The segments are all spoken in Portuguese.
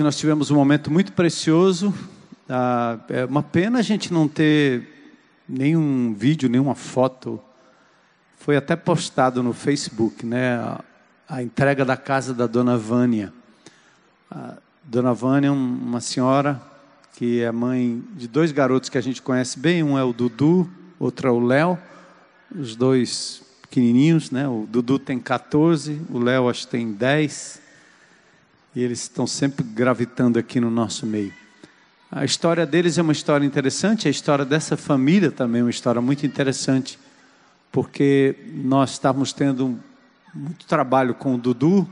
Ah, hoje nós tivemos um momento muito precioso. Ah, é uma pena a gente não ter nenhum vídeo, nenhuma foto. Foi até postado no Facebook, né? A, a entrega da casa da Dona Vânia. A Dona Vânia é uma senhora que é mãe de dois garotos que a gente conhece bem. Um é o Dudu, outro é o Léo. Os dois pequenininhos, né? O Dudu tem 14, o Léo acho que tem 10. E eles estão sempre gravitando aqui no nosso meio. A história deles é uma história interessante, a história dessa família também é uma história muito interessante, porque nós estávamos tendo muito trabalho com o Dudu,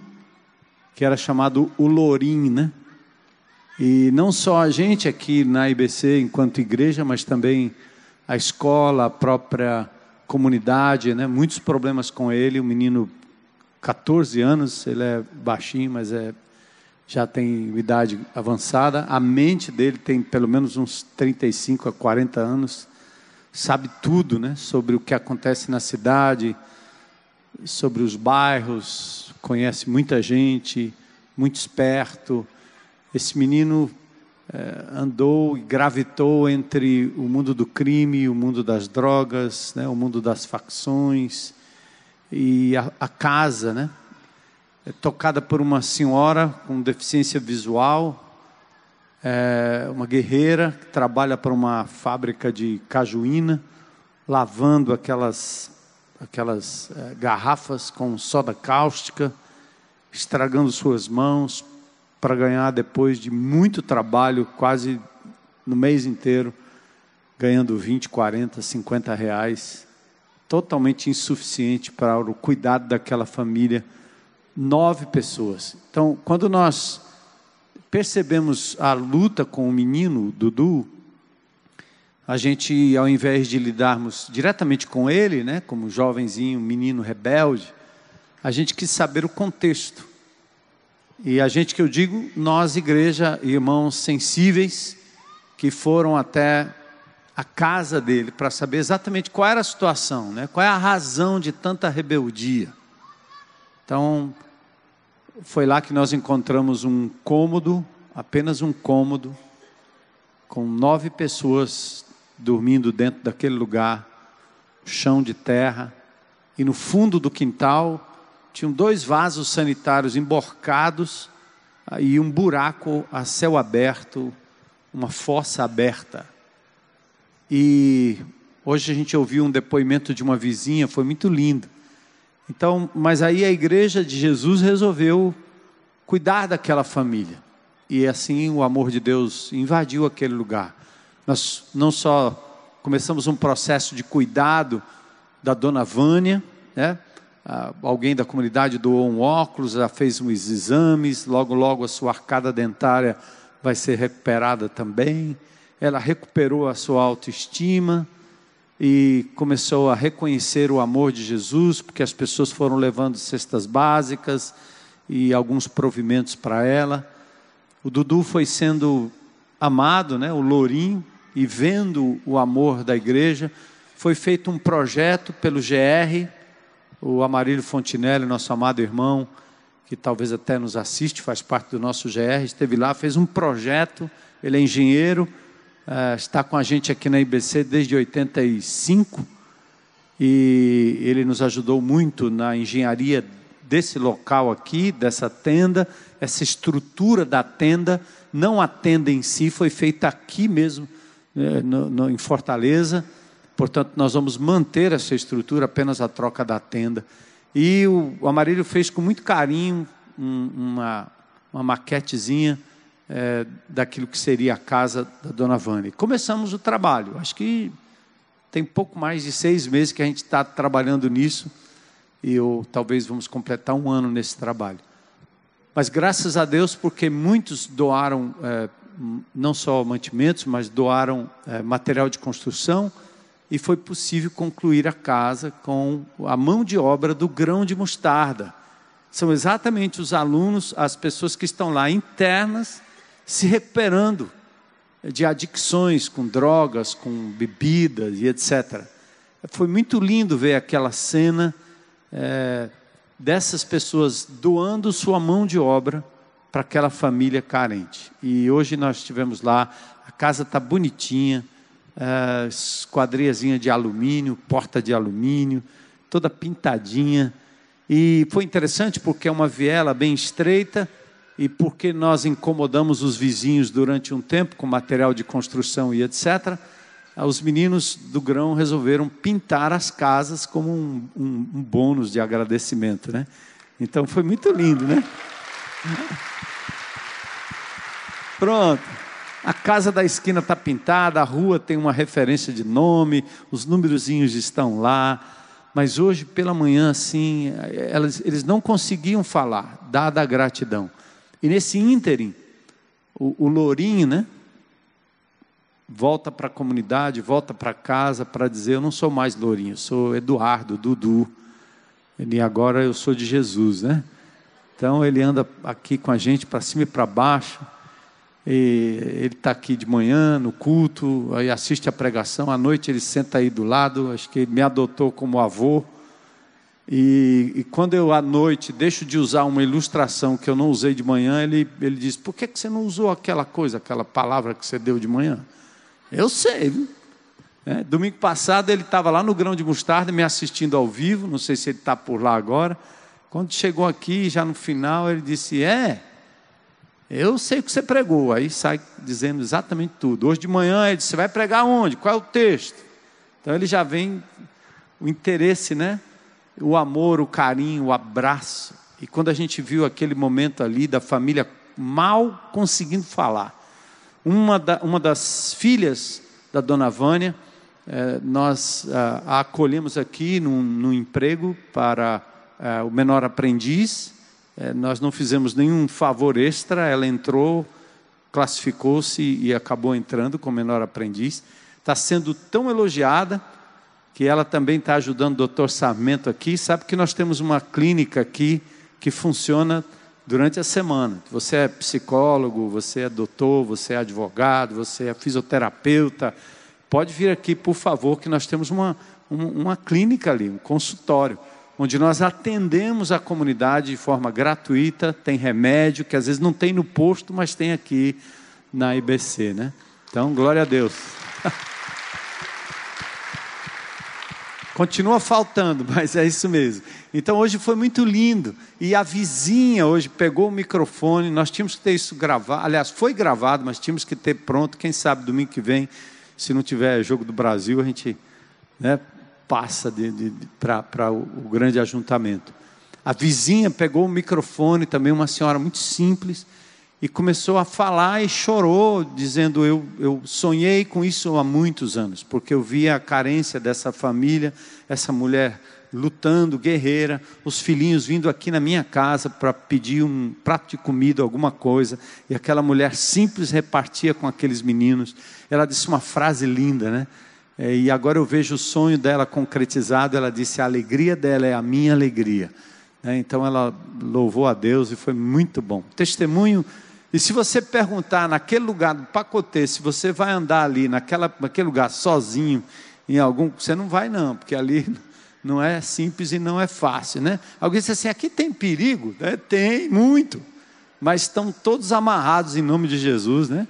que era chamado o Lourim, né? E não só a gente aqui na IBC, enquanto igreja, mas também a escola, a própria comunidade, né? Muitos problemas com ele, o menino 14 anos, ele é baixinho, mas é já tem idade avançada, a mente dele tem pelo menos uns 35 a 40 anos, sabe tudo né, sobre o que acontece na cidade, sobre os bairros, conhece muita gente, muito esperto. Esse menino é, andou e gravitou entre o mundo do crime, o mundo das drogas, né, o mundo das facções e a, a casa, né? É tocada por uma senhora com deficiência visual, é uma guerreira que trabalha para uma fábrica de cajuína, lavando aquelas, aquelas é, garrafas com soda cáustica, estragando suas mãos para ganhar depois de muito trabalho, quase no mês inteiro, ganhando 20, 40, 50 reais, totalmente insuficiente para o cuidado daquela família nove pessoas. Então, quando nós percebemos a luta com o menino, Dudu, a gente, ao invés de lidarmos diretamente com ele, né, como jovenzinho, menino rebelde, a gente quis saber o contexto. E a gente que eu digo, nós, igreja, irmãos sensíveis, que foram até a casa dele para saber exatamente qual era a situação, né? qual é a razão de tanta rebeldia. Então, foi lá que nós encontramos um cômodo, apenas um cômodo, com nove pessoas dormindo dentro daquele lugar, chão de terra, e no fundo do quintal tinham dois vasos sanitários emborcados e um buraco a céu aberto, uma fossa aberta. E hoje a gente ouviu um depoimento de uma vizinha, foi muito lindo. Então, mas aí a igreja de Jesus resolveu cuidar daquela família. E assim o amor de Deus invadiu aquele lugar. Nós não só começamos um processo de cuidado da dona Vânia, né? alguém da comunidade doou um óculos, já fez uns exames, logo, logo a sua arcada dentária vai ser recuperada também. Ela recuperou a sua autoestima e começou a reconhecer o amor de Jesus, porque as pessoas foram levando cestas básicas e alguns provimentos para ela. O Dudu foi sendo amado, né, o Lourinho, e vendo o amor da igreja, foi feito um projeto pelo GR, o Amarílio Fontinelli, nosso amado irmão, que talvez até nos assiste, faz parte do nosso GR, esteve lá, fez um projeto, ele é engenheiro, uh, está com a gente aqui na IBC desde 85 e ele nos ajudou muito na engenharia desse local aqui, dessa tenda, essa estrutura da tenda, não a tenda em si, foi feita aqui mesmo, eh, no, no, em Fortaleza. Portanto, nós vamos manter essa estrutura, apenas a troca da tenda. E o, o Amarílio fez com muito carinho um, uma, uma maquetezinha é, daquilo que seria a casa da dona Vânia. Começamos o trabalho, acho que tem pouco mais de seis meses que a gente está trabalhando nisso, e eu, talvez vamos completar um ano nesse trabalho. Mas graças a Deus, porque muitos doaram é, não só mantimentos, mas doaram é, material de construção, e foi possível concluir a casa com a mão de obra do grão de mostarda. São exatamente os alunos, as pessoas que estão lá internas, se recuperando de adicções com drogas, com bebidas e etc. Foi muito lindo ver aquela cena é, dessas pessoas doando sua mão de obra para aquela família carente. E hoje nós estivemos lá, a casa está bonitinha, é, esquadriazinha de alumínio, porta de alumínio, toda pintadinha. E foi interessante porque é uma viela bem estreita e porque nós incomodamos os vizinhos durante um tempo com material de construção e etc. Os meninos do grão resolveram pintar as casas como um, um, um bônus de agradecimento, né? Então foi muito lindo, né? Pronto. A casa da esquina está pintada, a rua tem uma referência de nome, os númerozinhos estão lá. Mas hoje, pela manhã, assim, elas, eles não conseguiam falar, dada a gratidão. E nesse ínterim, o, o Lourinho, né? Volta para a comunidade, volta para casa para dizer: Eu não sou mais Lourinho, eu sou Eduardo, Dudu. E agora eu sou de Jesus, né? Então ele anda aqui com a gente para cima e para baixo. E ele está aqui de manhã no culto, aí assiste a pregação. À noite ele senta aí do lado. Acho que ele me adotou como avô. E, e, quando eu à noite deixo de usar uma ilustração que eu não usei de manhã, ele, ele diz: Por que, que você não usou aquela coisa, aquela palavra que você deu de manhã? Eu sei? É, domingo passado ele estava lá no grão de mostarda me assistindo ao vivo, não sei se ele está por lá agora. Quando chegou aqui, já no final, ele disse: É, eu sei o que você pregou. Aí sai dizendo exatamente tudo. Hoje de manhã ele disse: Você vai pregar onde? Qual é o texto? Então ele já vem o interesse, né? O amor, o carinho, o abraço. E quando a gente viu aquele momento ali da família mal conseguindo falar, uma, da, uma das filhas da dona Vânia é, nós ah, a acolhemos aqui num, num emprego para ah, o menor aprendiz. Nós não fizemos nenhum favor extra, ela entrou, classificou-se e acabou entrando como menor aprendiz. Está sendo tão elogiada que ela também está ajudando o doutor Sarmento aqui. Sabe que nós temos uma clínica aqui que funciona durante a semana. Você é psicólogo, você é doutor, você é advogado, você é fisioterapeuta pode vir aqui, por favor, que nós temos uma, uma, clínica ali, um consultório, onde nós atendemos a comunidade de forma gratuita, tem remédio, que às vezes não tem no posto, mas tem aqui na IBC, né? Então, glória a Deus. Continua faltando, mas é isso mesmo. Então hoje foi muito lindo. E a vizinha hoje pegou o microfone, nós tínhamos que ter isso gravado. Aliás, foi gravado, mas tínhamos que ter pronto. Quem sabe domingo que vem se não tiver jogo do Brasil, a gente né, passa para o, o grande ajuntamento. A vizinha pegou o microfone, também uma senhora muito simples, e começou a falar e chorou, dizendo: eu, eu sonhei com isso há muitos anos, porque eu via a carência dessa família, essa mulher lutando, guerreira, os filhinhos vindo aqui na minha casa para pedir um prato de comida, alguma coisa, e aquela mulher simples repartia com aqueles meninos. Ela disse uma frase linda, né? É, e agora eu vejo o sonho dela concretizado. Ela disse: a alegria dela é a minha alegria. É, então ela louvou a Deus e foi muito bom. Testemunho. E se você perguntar naquele lugar do pacotê, se você vai andar ali naquela, naquele lugar sozinho, em algum, você não vai não, porque ali não é simples e não é fácil, né? Alguém disse assim: aqui tem perigo? É, tem, muito. Mas estão todos amarrados em nome de Jesus, né?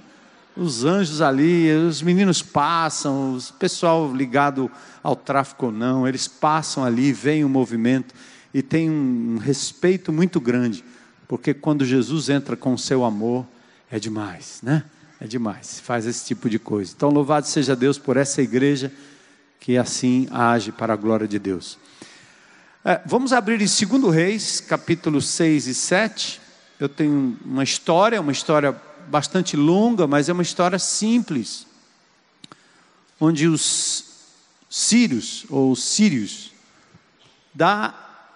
Os anjos ali, os meninos passam, o pessoal ligado ao tráfico ou não, eles passam ali, veem o movimento e tem um respeito muito grande, porque quando Jesus entra com o seu amor, é demais, né? É demais, faz esse tipo de coisa. Então, louvado seja Deus por essa igreja que assim age para a glória de Deus. É, vamos abrir em 2 Reis, capítulo 6 e 7. Eu tenho uma história, uma história bastante longa, mas é uma história simples, onde os sírios, ou sírios, da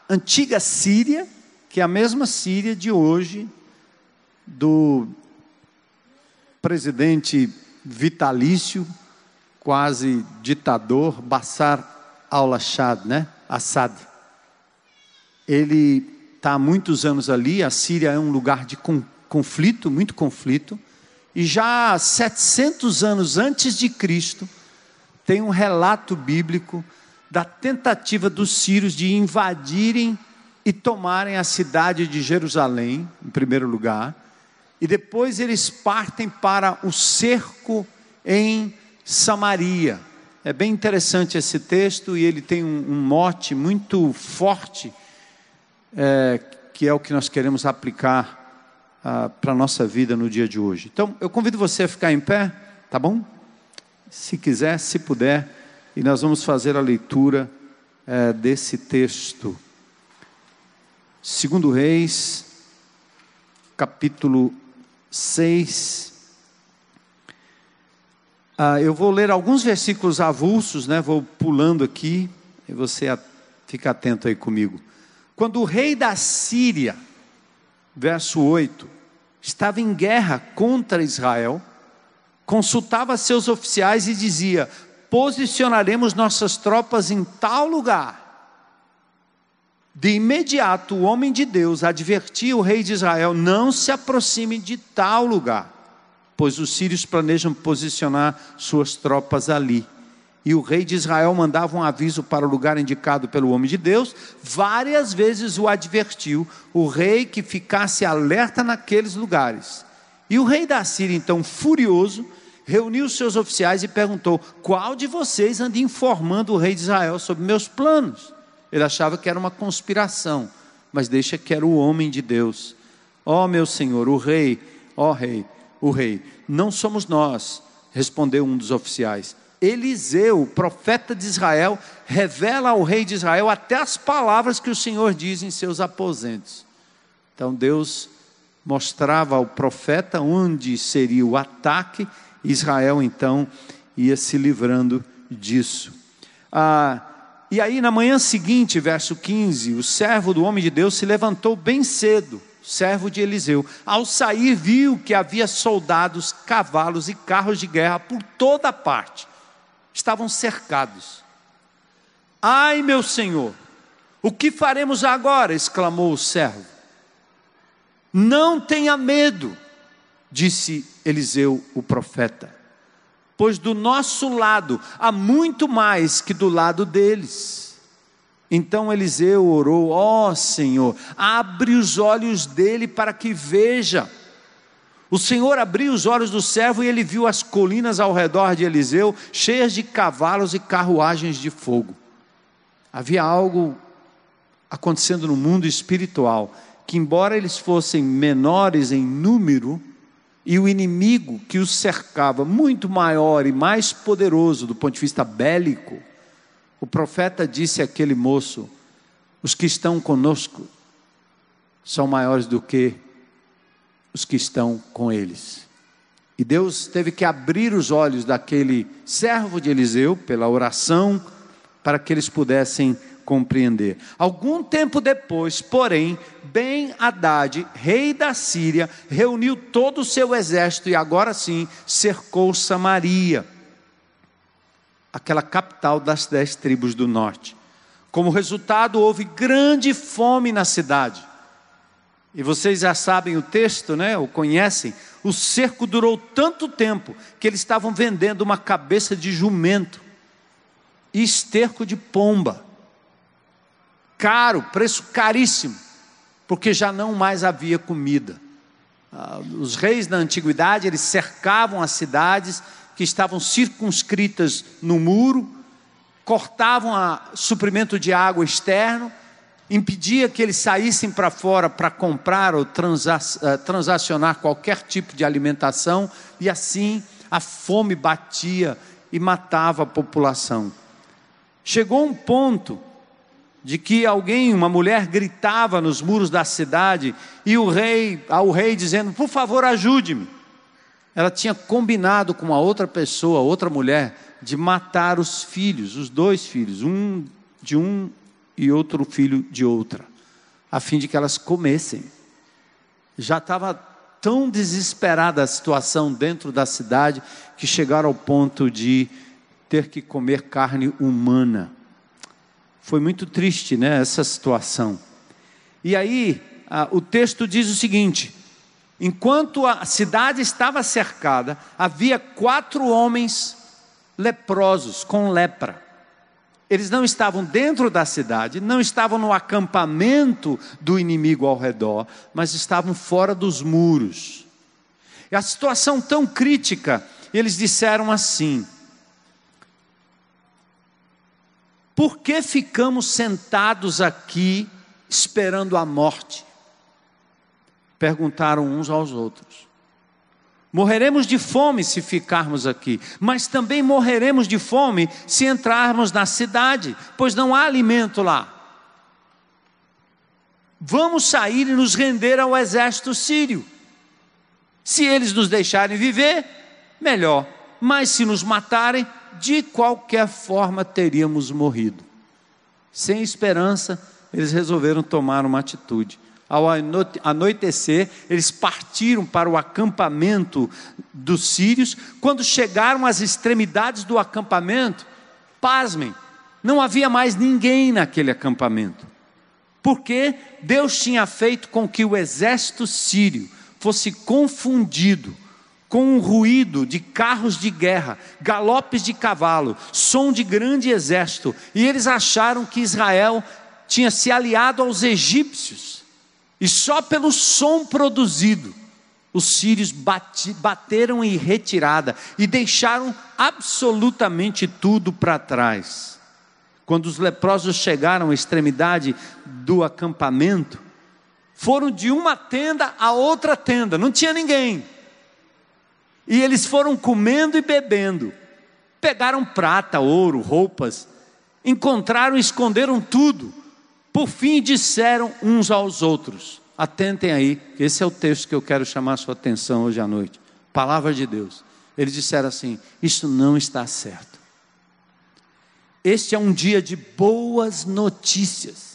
antiga Síria, que é a mesma Síria de hoje, do presidente vitalício quase ditador, Bashar al-Assad, né? Assad. Ele está há muitos anos ali, a Síria é um lugar de conflito, muito conflito, e já 700 anos antes de Cristo, tem um relato bíblico da tentativa dos sírios de invadirem e tomarem a cidade de Jerusalém, em primeiro lugar, e depois eles partem para o cerco em Samaria. É bem interessante esse texto e ele tem um, um mote muito forte, é, que é o que nós queremos aplicar ah, para a nossa vida no dia de hoje. Então, eu convido você a ficar em pé, tá bom? Se quiser, se puder, e nós vamos fazer a leitura é, desse texto. Segundo Reis, capítulo 6. Ah, eu vou ler alguns versículos avulsos, né? vou pulando aqui, e você fica atento aí comigo. Quando o rei da Síria, verso 8, estava em guerra contra Israel, consultava seus oficiais e dizia: Posicionaremos nossas tropas em tal lugar. De imediato, o homem de Deus advertia o rei de Israel: não se aproxime de tal lugar, pois os sírios planejam posicionar suas tropas ali. E o rei de Israel mandava um aviso para o lugar indicado pelo homem de Deus, várias vezes o advertiu, o rei que ficasse alerta naqueles lugares. E o rei da Síria, então furioso, reuniu seus oficiais e perguntou: Qual de vocês anda informando o rei de Israel sobre meus planos? Ele achava que era uma conspiração, mas deixa que era o homem de Deus. Ó oh, meu senhor, o rei, ó oh, rei, o rei, não somos nós, respondeu um dos oficiais. Eliseu, profeta de Israel, revela ao rei de Israel até as palavras que o Senhor diz em seus aposentos. Então Deus mostrava ao profeta onde seria o ataque, Israel então ia se livrando disso. Ah, e aí, na manhã seguinte, verso 15, o servo do homem de Deus se levantou bem cedo, servo de Eliseu. Ao sair, viu que havia soldados, cavalos e carros de guerra por toda parte. Estavam cercados. Ai, meu senhor, o que faremos agora? exclamou o servo. Não tenha medo, disse Eliseu, o profeta pois do nosso lado há muito mais que do lado deles. Então Eliseu orou: Ó oh, Senhor, abre os olhos dele para que veja. O Senhor abriu os olhos do servo e ele viu as colinas ao redor de Eliseu cheias de cavalos e carruagens de fogo. Havia algo acontecendo no mundo espiritual que, embora eles fossem menores em número, e o inimigo que os cercava, muito maior e mais poderoso do ponto de vista bélico, o profeta disse àquele moço: os que estão conosco são maiores do que os que estão com eles. E Deus teve que abrir os olhos daquele servo de Eliseu, pela oração, para que eles pudessem compreender. Algum tempo depois, porém, Ben Haddad, rei da Síria, reuniu todo o seu exército e agora sim cercou Samaria, aquela capital das dez tribos do norte. Como resultado, houve grande fome na cidade. E vocês já sabem o texto, né? O conhecem. O cerco durou tanto tempo que eles estavam vendendo uma cabeça de jumento e esterco de pomba caro, preço caríssimo, porque já não mais havia comida. Ah, os reis da antiguidade, eles cercavam as cidades que estavam circunscritas no muro, cortavam o suprimento de água externo, impedia que eles saíssem para fora para comprar ou ah, transacionar qualquer tipo de alimentação, e assim a fome batia e matava a população. Chegou um ponto de que alguém, uma mulher, gritava nos muros da cidade e o rei, ao rei dizendo: Por favor, ajude-me. Ela tinha combinado com uma outra pessoa, outra mulher, de matar os filhos, os dois filhos, um de um e outro filho de outra, a fim de que elas comessem. Já estava tão desesperada a situação dentro da cidade que chegaram ao ponto de ter que comer carne humana. Foi muito triste, né, essa situação. E aí, o texto diz o seguinte: enquanto a cidade estava cercada, havia quatro homens leprosos, com lepra. Eles não estavam dentro da cidade, não estavam no acampamento do inimigo ao redor, mas estavam fora dos muros. E a situação tão crítica, eles disseram assim: Por que ficamos sentados aqui esperando a morte? Perguntaram uns aos outros. Morreremos de fome se ficarmos aqui, mas também morreremos de fome se entrarmos na cidade, pois não há alimento lá. Vamos sair e nos render ao exército sírio. Se eles nos deixarem viver, melhor, mas se nos matarem, de qualquer forma teríamos morrido. Sem esperança, eles resolveram tomar uma atitude. Ao anoitecer, eles partiram para o acampamento dos sírios. Quando chegaram às extremidades do acampamento, pasmem, não havia mais ninguém naquele acampamento. Porque Deus tinha feito com que o exército sírio fosse confundido com um ruído de carros de guerra, galopes de cavalo, som de grande exército, e eles acharam que Israel tinha se aliado aos egípcios e só pelo som produzido, os sírios bate, bateram em retirada e deixaram absolutamente tudo para trás. Quando os leprosos chegaram à extremidade do acampamento, foram de uma tenda a outra tenda, não tinha ninguém. E eles foram comendo e bebendo. Pegaram prata, ouro, roupas, encontraram e esconderam tudo por fim, disseram uns aos outros: atentem aí, esse é o texto que eu quero chamar a sua atenção hoje à noite. Palavra de Deus. Eles disseram assim: Isso não está certo. Este é um dia de boas notícias.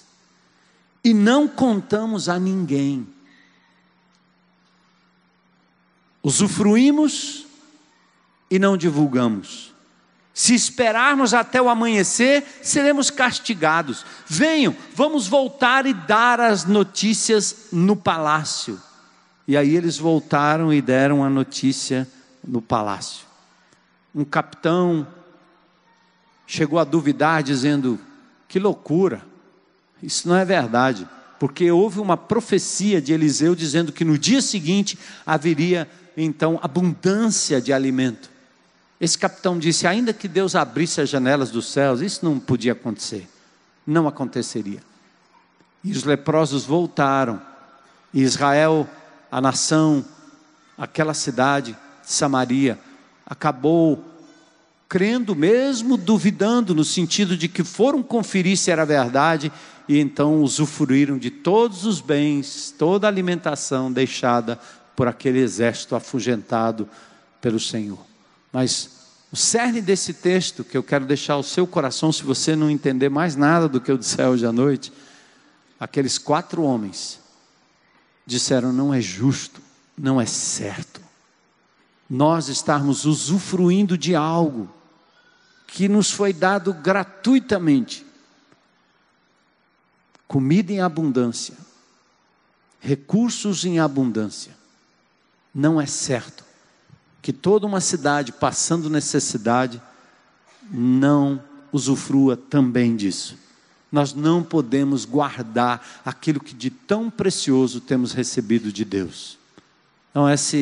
E não contamos a ninguém. Usufruímos e não divulgamos. Se esperarmos até o amanhecer, seremos castigados. Venham, vamos voltar e dar as notícias no palácio. E aí eles voltaram e deram a notícia no palácio. Um capitão chegou a duvidar, dizendo: Que loucura, isso não é verdade, porque houve uma profecia de Eliseu dizendo que no dia seguinte haveria então abundância de alimento. Esse capitão disse: ainda que Deus abrisse as janelas dos céus, isso não podia acontecer. Não aconteceria. E os leprosos voltaram. E Israel, a nação, aquela cidade, Samaria, acabou crendo mesmo, duvidando, no sentido de que foram conferir se era verdade e então usufruíram de todos os bens, toda a alimentação deixada por aquele exército afugentado pelo Senhor. Mas o cerne desse texto, que eu quero deixar ao seu coração, se você não entender mais nada do que eu disse hoje à noite, aqueles quatro homens disseram: não é justo, não é certo, nós estarmos usufruindo de algo que nos foi dado gratuitamente comida em abundância, recursos em abundância, não é certo que toda uma cidade passando necessidade não usufrua também disso. Nós não podemos guardar aquilo que de tão precioso temos recebido de Deus. Então, essa,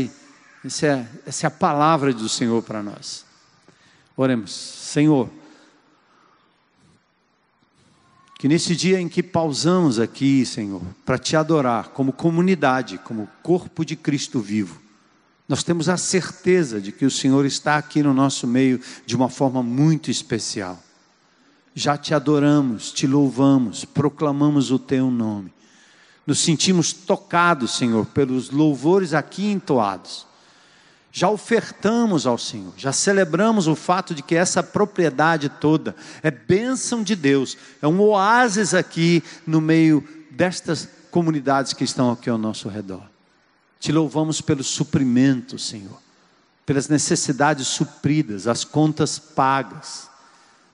essa, é, essa é a palavra do Senhor para nós. Oremos, Senhor, que nesse dia em que pausamos aqui, Senhor, para te adorar como comunidade, como corpo de Cristo vivo, nós temos a certeza de que o Senhor está aqui no nosso meio de uma forma muito especial. Já te adoramos, te louvamos, proclamamos o teu nome. Nos sentimos tocados, Senhor, pelos louvores aqui entoados. Já ofertamos ao Senhor, já celebramos o fato de que essa propriedade toda é bênção de Deus, é um oásis aqui no meio destas comunidades que estão aqui ao nosso redor. Te louvamos pelo suprimento, Senhor, pelas necessidades supridas, as contas pagas,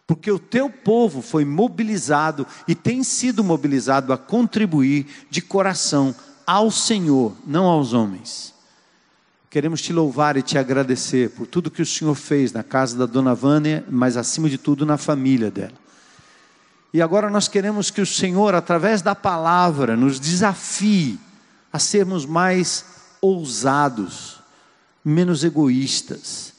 porque o teu povo foi mobilizado e tem sido mobilizado a contribuir de coração ao Senhor, não aos homens. Queremos te louvar e te agradecer por tudo que o Senhor fez na casa da dona Vânia, mas acima de tudo na família dela. E agora nós queremos que o Senhor, através da palavra, nos desafie a sermos mais ousados, menos egoístas.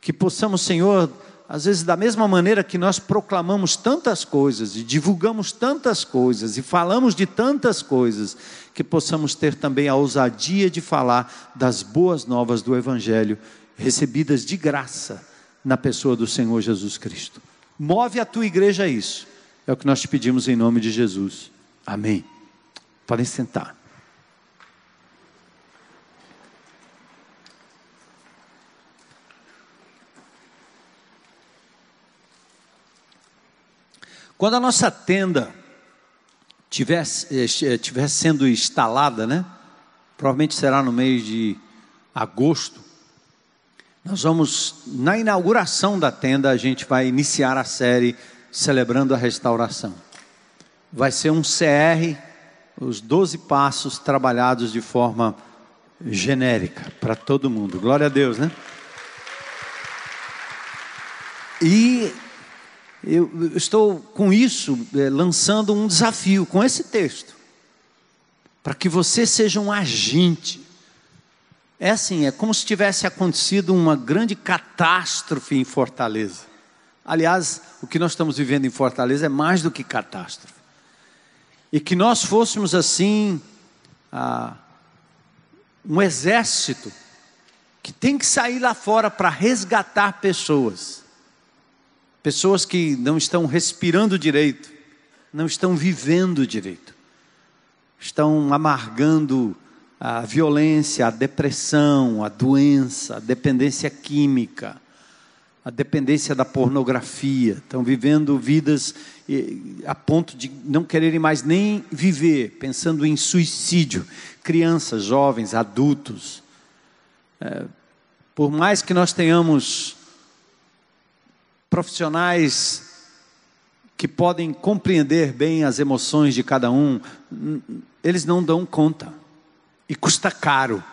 Que possamos, Senhor, às vezes, da mesma maneira que nós proclamamos tantas coisas, e divulgamos tantas coisas, e falamos de tantas coisas, que possamos ter também a ousadia de falar das boas novas do Evangelho, recebidas de graça na pessoa do Senhor Jesus Cristo. Move a tua igreja a isso, é o que nós te pedimos em nome de Jesus. Amém. Podem sentar. Quando a nossa tenda estiver eh, sendo instalada, né? Provavelmente será no mês de agosto. Nós vamos, na inauguração da tenda, a gente vai iniciar a série Celebrando a Restauração. Vai ser um CR, os 12 passos trabalhados de forma genérica para todo mundo. Glória a Deus, né? E eu estou com isso é, lançando um desafio com esse texto, para que você seja um agente. É assim, é como se tivesse acontecido uma grande catástrofe em Fortaleza. Aliás, o que nós estamos vivendo em Fortaleza é mais do que catástrofe. E que nós fôssemos assim, ah, um exército que tem que sair lá fora para resgatar pessoas Pessoas que não estão respirando direito, não estão vivendo direito, estão amargando a violência, a depressão, a doença, a dependência química, a dependência da pornografia, estão vivendo vidas a ponto de não quererem mais nem viver, pensando em suicídio. Crianças, jovens, adultos. É, por mais que nós tenhamos profissionais que podem compreender bem as emoções de cada um, eles não dão conta. E custa caro.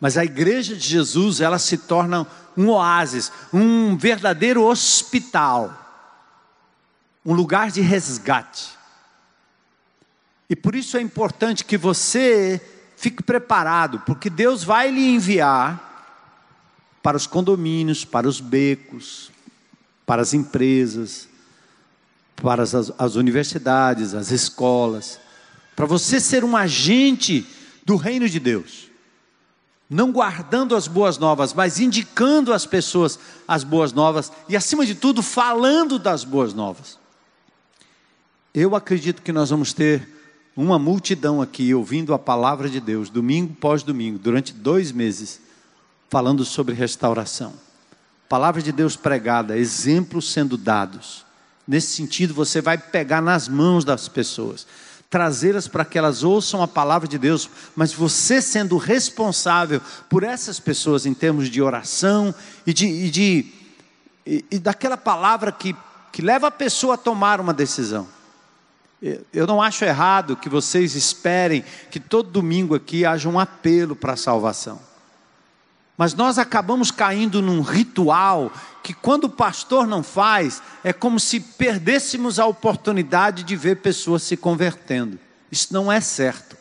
Mas a igreja de Jesus, ela se torna um oásis, um verdadeiro hospital, um lugar de resgate. E por isso é importante que você fique preparado, porque Deus vai lhe enviar para os condomínios, para os becos, para as empresas, para as, as universidades, as escolas, para você ser um agente do reino de Deus. Não guardando as boas novas, mas indicando às pessoas as boas novas e, acima de tudo, falando das boas novas. Eu acredito que nós vamos ter uma multidão aqui ouvindo a palavra de Deus, domingo pós domingo, durante dois meses, falando sobre restauração palavra de Deus pregada, exemplos sendo dados. Nesse sentido, você vai pegar nas mãos das pessoas, trazê-las para que elas ouçam a palavra de Deus, mas você sendo responsável por essas pessoas em termos de oração e de, e de e, e daquela palavra que, que leva a pessoa a tomar uma decisão. Eu não acho errado que vocês esperem que todo domingo aqui haja um apelo para a salvação. Mas nós acabamos caindo num ritual que, quando o pastor não faz, é como se perdêssemos a oportunidade de ver pessoas se convertendo. Isso não é certo.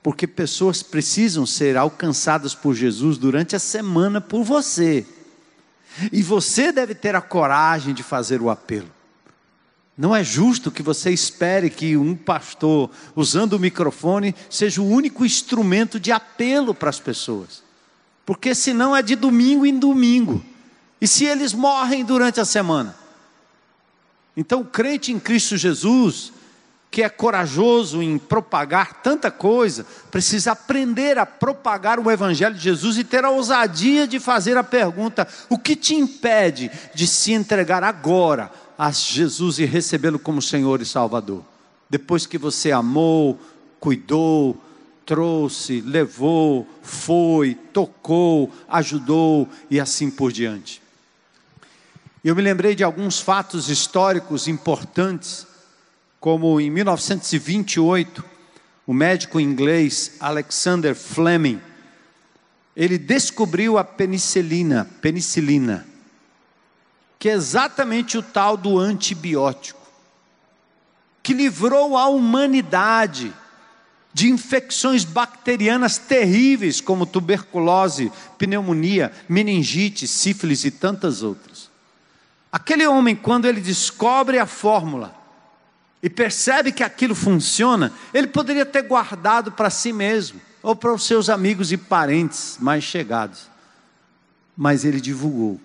Porque pessoas precisam ser alcançadas por Jesus durante a semana por você. E você deve ter a coragem de fazer o apelo. Não é justo que você espere que um pastor, usando o microfone, seja o único instrumento de apelo para as pessoas porque senão é de domingo em domingo. E se eles morrem durante a semana? Então, o crente em Cristo Jesus, que é corajoso em propagar tanta coisa, precisa aprender a propagar o Evangelho de Jesus e ter a ousadia de fazer a pergunta: o que te impede de se entregar agora a Jesus e recebê-lo como Senhor e Salvador? Depois que você amou, cuidou, trouxe, levou, foi, tocou, ajudou e assim por diante. Eu me lembrei de alguns fatos históricos importantes, como em 1928, o médico inglês Alexander Fleming, ele descobriu a penicilina, penicilina, que é exatamente o tal do antibiótico, que livrou a humanidade de infecções bacterianas terríveis, como tuberculose, pneumonia, meningite, sífilis e tantas outras. Aquele homem, quando ele descobre a fórmula e percebe que aquilo funciona, ele poderia ter guardado para si mesmo ou para os seus amigos e parentes mais chegados. Mas ele divulgou.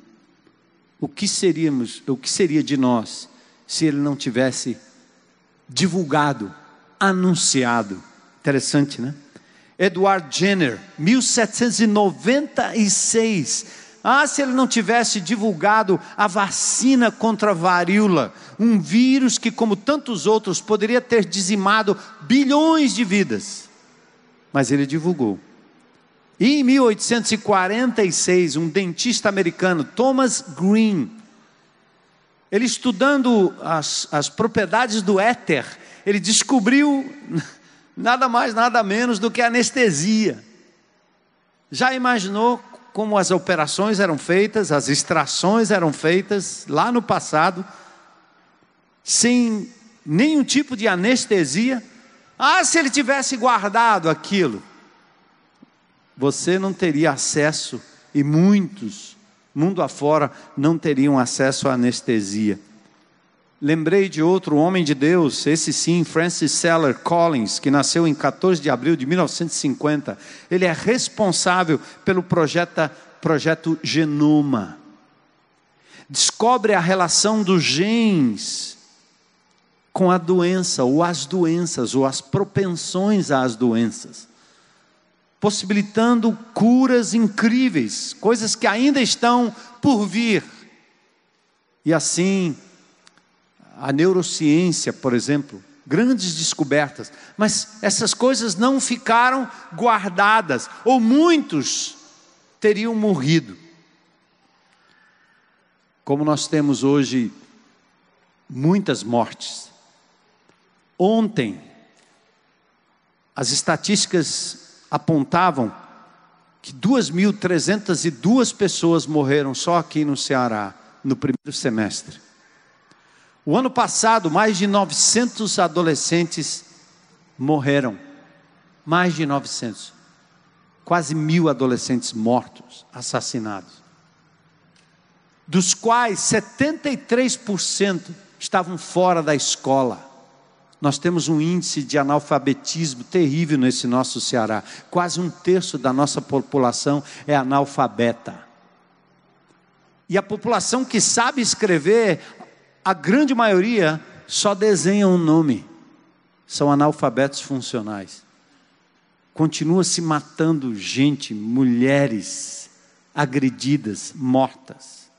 O que seríamos, o que seria de nós se ele não tivesse divulgado, anunciado? Interessante, né? Edward Jenner, 1796. Ah, se ele não tivesse divulgado a vacina contra a varíola, um vírus que, como tantos outros, poderia ter dizimado bilhões de vidas mas ele divulgou. E em 1846, um dentista americano, Thomas Green, ele estudando as, as propriedades do éter, ele descobriu nada mais, nada menos do que anestesia. Já imaginou como as operações eram feitas, as extrações eram feitas lá no passado, sem nenhum tipo de anestesia? Ah, se ele tivesse guardado aquilo, você não teria acesso, e muitos, mundo afora, não teriam acesso à anestesia. Lembrei de outro homem de Deus, esse sim, Francis Seller Collins, que nasceu em 14 de abril de 1950. Ele é responsável pelo projeto, projeto Genoma. Descobre a relação dos genes com a doença, ou as doenças, ou as propensões às doenças, possibilitando curas incríveis, coisas que ainda estão por vir. E assim, a neurociência, por exemplo, grandes descobertas, mas essas coisas não ficaram guardadas, ou muitos teriam morrido. Como nós temos hoje muitas mortes, Ontem, as estatísticas apontavam que 2.302 pessoas morreram só aqui no Ceará, no primeiro semestre. O ano passado, mais de 900 adolescentes morreram. Mais de 900. Quase mil adolescentes mortos, assassinados. Dos quais 73% estavam fora da escola. Nós temos um índice de analfabetismo terrível nesse nosso Ceará. Quase um terço da nossa população é analfabeta. E a população que sabe escrever, a grande maioria só desenha um nome. São analfabetos funcionais. Continua se matando gente, mulheres agredidas, mortas.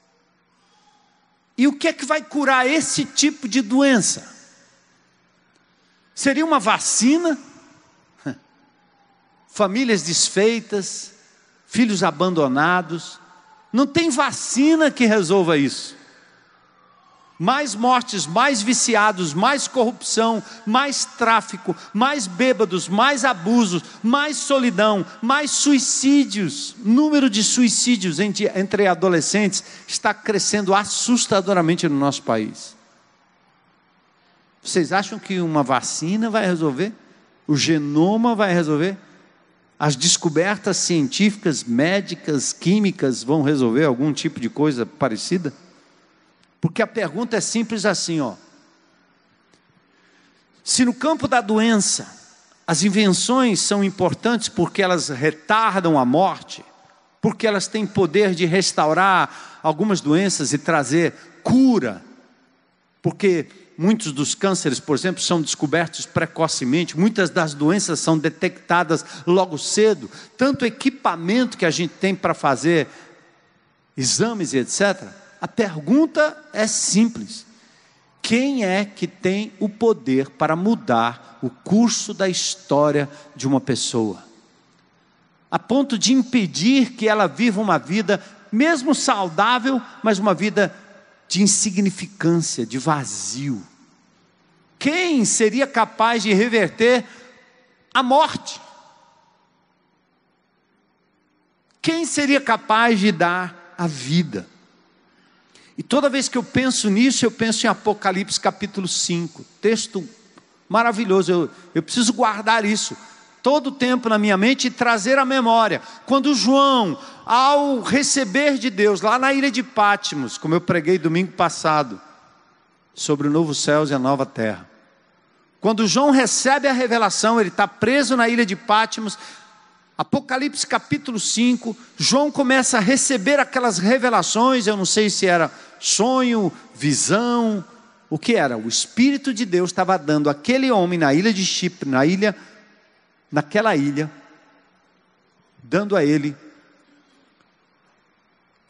E o que é que vai curar esse tipo de doença? Seria uma vacina? Famílias desfeitas, filhos abandonados. Não tem vacina que resolva isso. Mais mortes, mais viciados, mais corrupção, mais tráfico, mais bêbados, mais abusos, mais solidão, mais suicídios. O número de suicídios entre, adolescentes está crescendo assustadoramente no nosso país. Vocês acham que uma vacina vai resolver? O genoma vai resolver? As descobertas científicas, médicas, químicas vão resolver algum tipo de coisa parecida? Porque a pergunta é simples assim, ó. Se no campo da doença as invenções são importantes porque elas retardam a morte, porque elas têm poder de restaurar algumas doenças e trazer cura, porque Muitos dos cânceres, por exemplo, são descobertos precocemente, muitas das doenças são detectadas logo cedo. Tanto equipamento que a gente tem para fazer exames e etc. A pergunta é simples: quem é que tem o poder para mudar o curso da história de uma pessoa? A ponto de impedir que ela viva uma vida, mesmo saudável, mas uma vida de insignificância, de vazio. Quem seria capaz de reverter a morte? Quem seria capaz de dar a vida? E toda vez que eu penso nisso, eu penso em Apocalipse capítulo 5, texto maravilhoso, eu, eu preciso guardar isso. todo o tempo na minha mente e trazer à memória. Quando João, ao receber de Deus, lá na ilha de Pátimos, como eu preguei domingo passado, sobre o novo céu e a nova terra. Quando João recebe a revelação, ele está preso na ilha de Pátimos, Apocalipse capítulo 5, João começa a receber aquelas revelações, eu não sei se era sonho, visão, o que era? O Espírito de Deus estava dando aquele homem na ilha de Chipre, na ilha, naquela ilha, dando a ele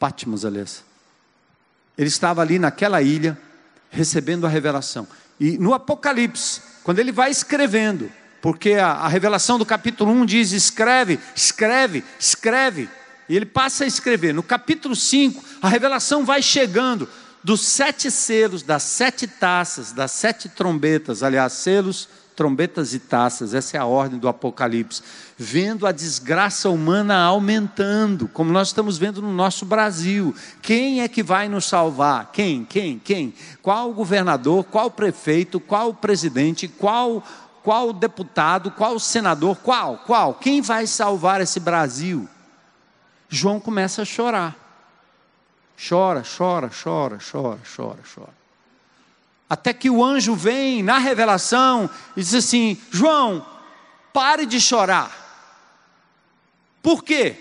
Patmos, aliás. Ele estava ali naquela ilha, recebendo a revelação. E no Apocalipse, quando ele vai escrevendo, porque a, a revelação do capítulo 1 diz: escreve, escreve, escreve. E ele passa a escrever. No capítulo 5, a revelação vai chegando dos sete selos, das sete taças, das sete trombetas, aliás, selos, trombetas e taças, essa é a ordem do Apocalipse, vendo a desgraça humana aumentando, como nós estamos vendo no nosso Brasil. Quem é que vai nos salvar? Quem? Quem? Quem? Qual governador? Qual prefeito? Qual presidente? Qual qual deputado, qual senador, qual, qual, quem vai salvar esse Brasil? João começa a chorar. Chora, chora, chora, chora, chora, chora. Até que o anjo vem na revelação e diz assim: João, pare de chorar. Por quê?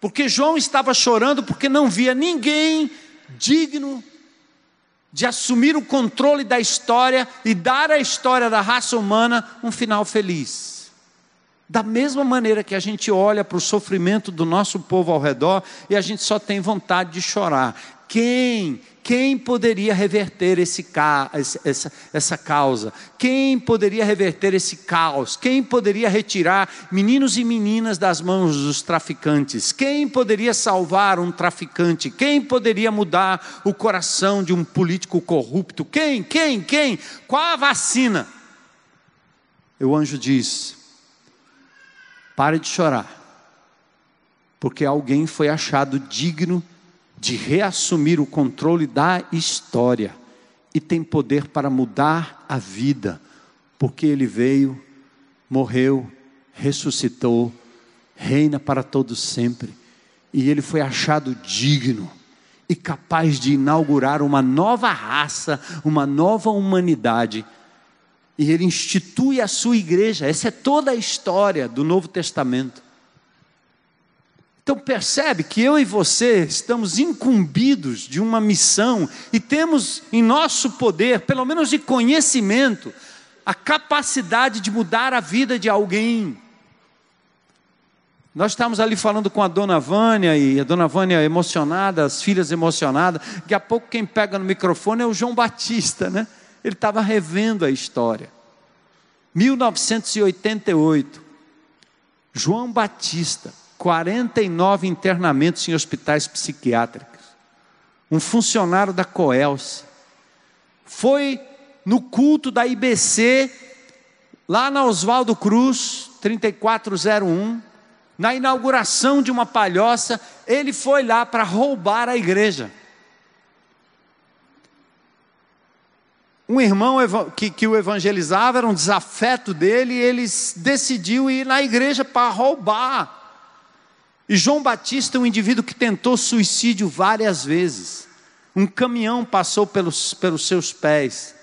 Porque João estava chorando porque não via ninguém digno de assumir o controle da história e dar à história da raça humana um final feliz. Da mesma maneira que a gente olha para o sofrimento do nosso povo ao redor e a gente só tem vontade de chorar. Quem quem poderia reverter esse essa, essa causa? Quem poderia reverter esse caos? Quem poderia retirar meninos e meninas das mãos dos traficantes? Quem poderia salvar um traficante? Quem poderia mudar o coração de um político corrupto? Quem? Quem? Quem? Qual a vacina? E o anjo diz: pare de chorar, porque alguém foi achado digno de reassumir o controle da história e tem poder para mudar a vida, porque ele veio, morreu, ressuscitou, reina para todos sempre, e ele foi achado digno e capaz de inaugurar uma nova raça, uma nova humanidade. E ele institui a sua igreja. Essa é toda a história do Novo Testamento. Então percebe que eu e você estamos incumbidos de uma missão e temos em nosso poder, pelo menos de conhecimento, a capacidade de mudar a vida de alguém. Nós estávamos ali falando com a dona Vânia, e a dona Vânia emocionada, as filhas emocionadas. Daqui a pouco quem pega no microfone é o João Batista, né? Ele estava revendo a história. 1988. João Batista 49 internamentos em hospitais psiquiátricos. Um funcionário da Coelce foi no culto da IBC, lá na Oswaldo Cruz, 3401, na inauguração de uma palhoça, ele foi lá para roubar a igreja. Um irmão que, que o evangelizava, era um desafeto dele, e ele decidiu ir na igreja para roubar. E João Batista é um indivíduo que tentou suicídio várias vezes. Um caminhão passou pelos, pelos seus pés.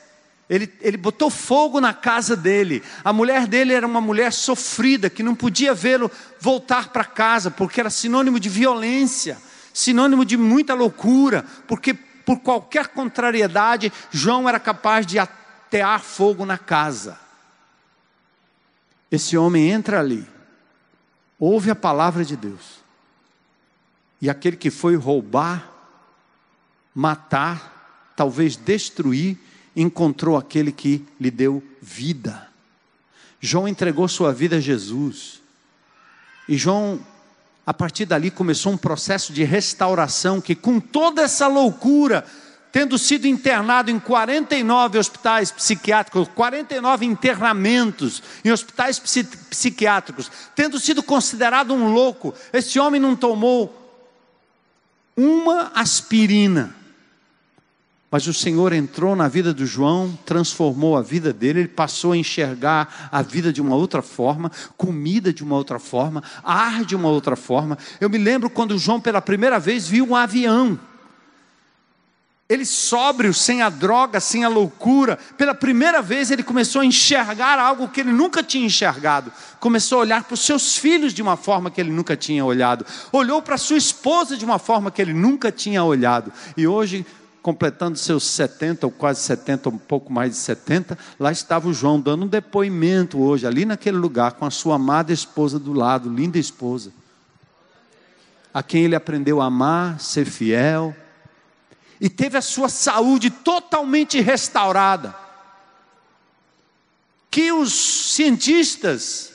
Ele, ele botou fogo na casa dele. A mulher dele era uma mulher sofrida, que não podia vê-lo voltar para casa, porque era sinônimo de violência, sinônimo de muita loucura, porque por qualquer contrariedade, João era capaz de atear fogo na casa. Esse homem entra ali ouve a palavra de Deus. E aquele que foi roubar, matar, talvez destruir, encontrou aquele que lhe deu vida. João entregou sua vida a Jesus. E João, a partir dali, começou um processo de restauração que, com toda essa loucura, tendo sido internado em 49 hospitais psiquiátricos, 49 internamentos em hospitais psiquiátricos, tendo sido considerado um louco, esse homem não tomou uma aspirina. Mas o Senhor entrou na vida do João, transformou a vida dele, ele passou a enxergar a vida de uma outra forma, comida de uma outra forma, ar de uma outra forma. Eu me lembro quando João pela primeira vez viu um avião. Ele sóbrio, sem a droga, sem a loucura, pela primeira vez ele começou a enxergar algo que ele nunca tinha enxergado. Começou a olhar para os seus filhos de uma forma que ele nunca tinha olhado. Olhou para sua esposa de uma forma que ele nunca tinha olhado. E hoje completando seus 70 ou quase 70, um pouco mais de 70, lá estava o João dando um depoimento hoje, ali naquele lugar, com a sua amada esposa do lado, linda esposa, a quem ele aprendeu a amar, ser fiel, e teve a sua saúde totalmente restaurada. Que os cientistas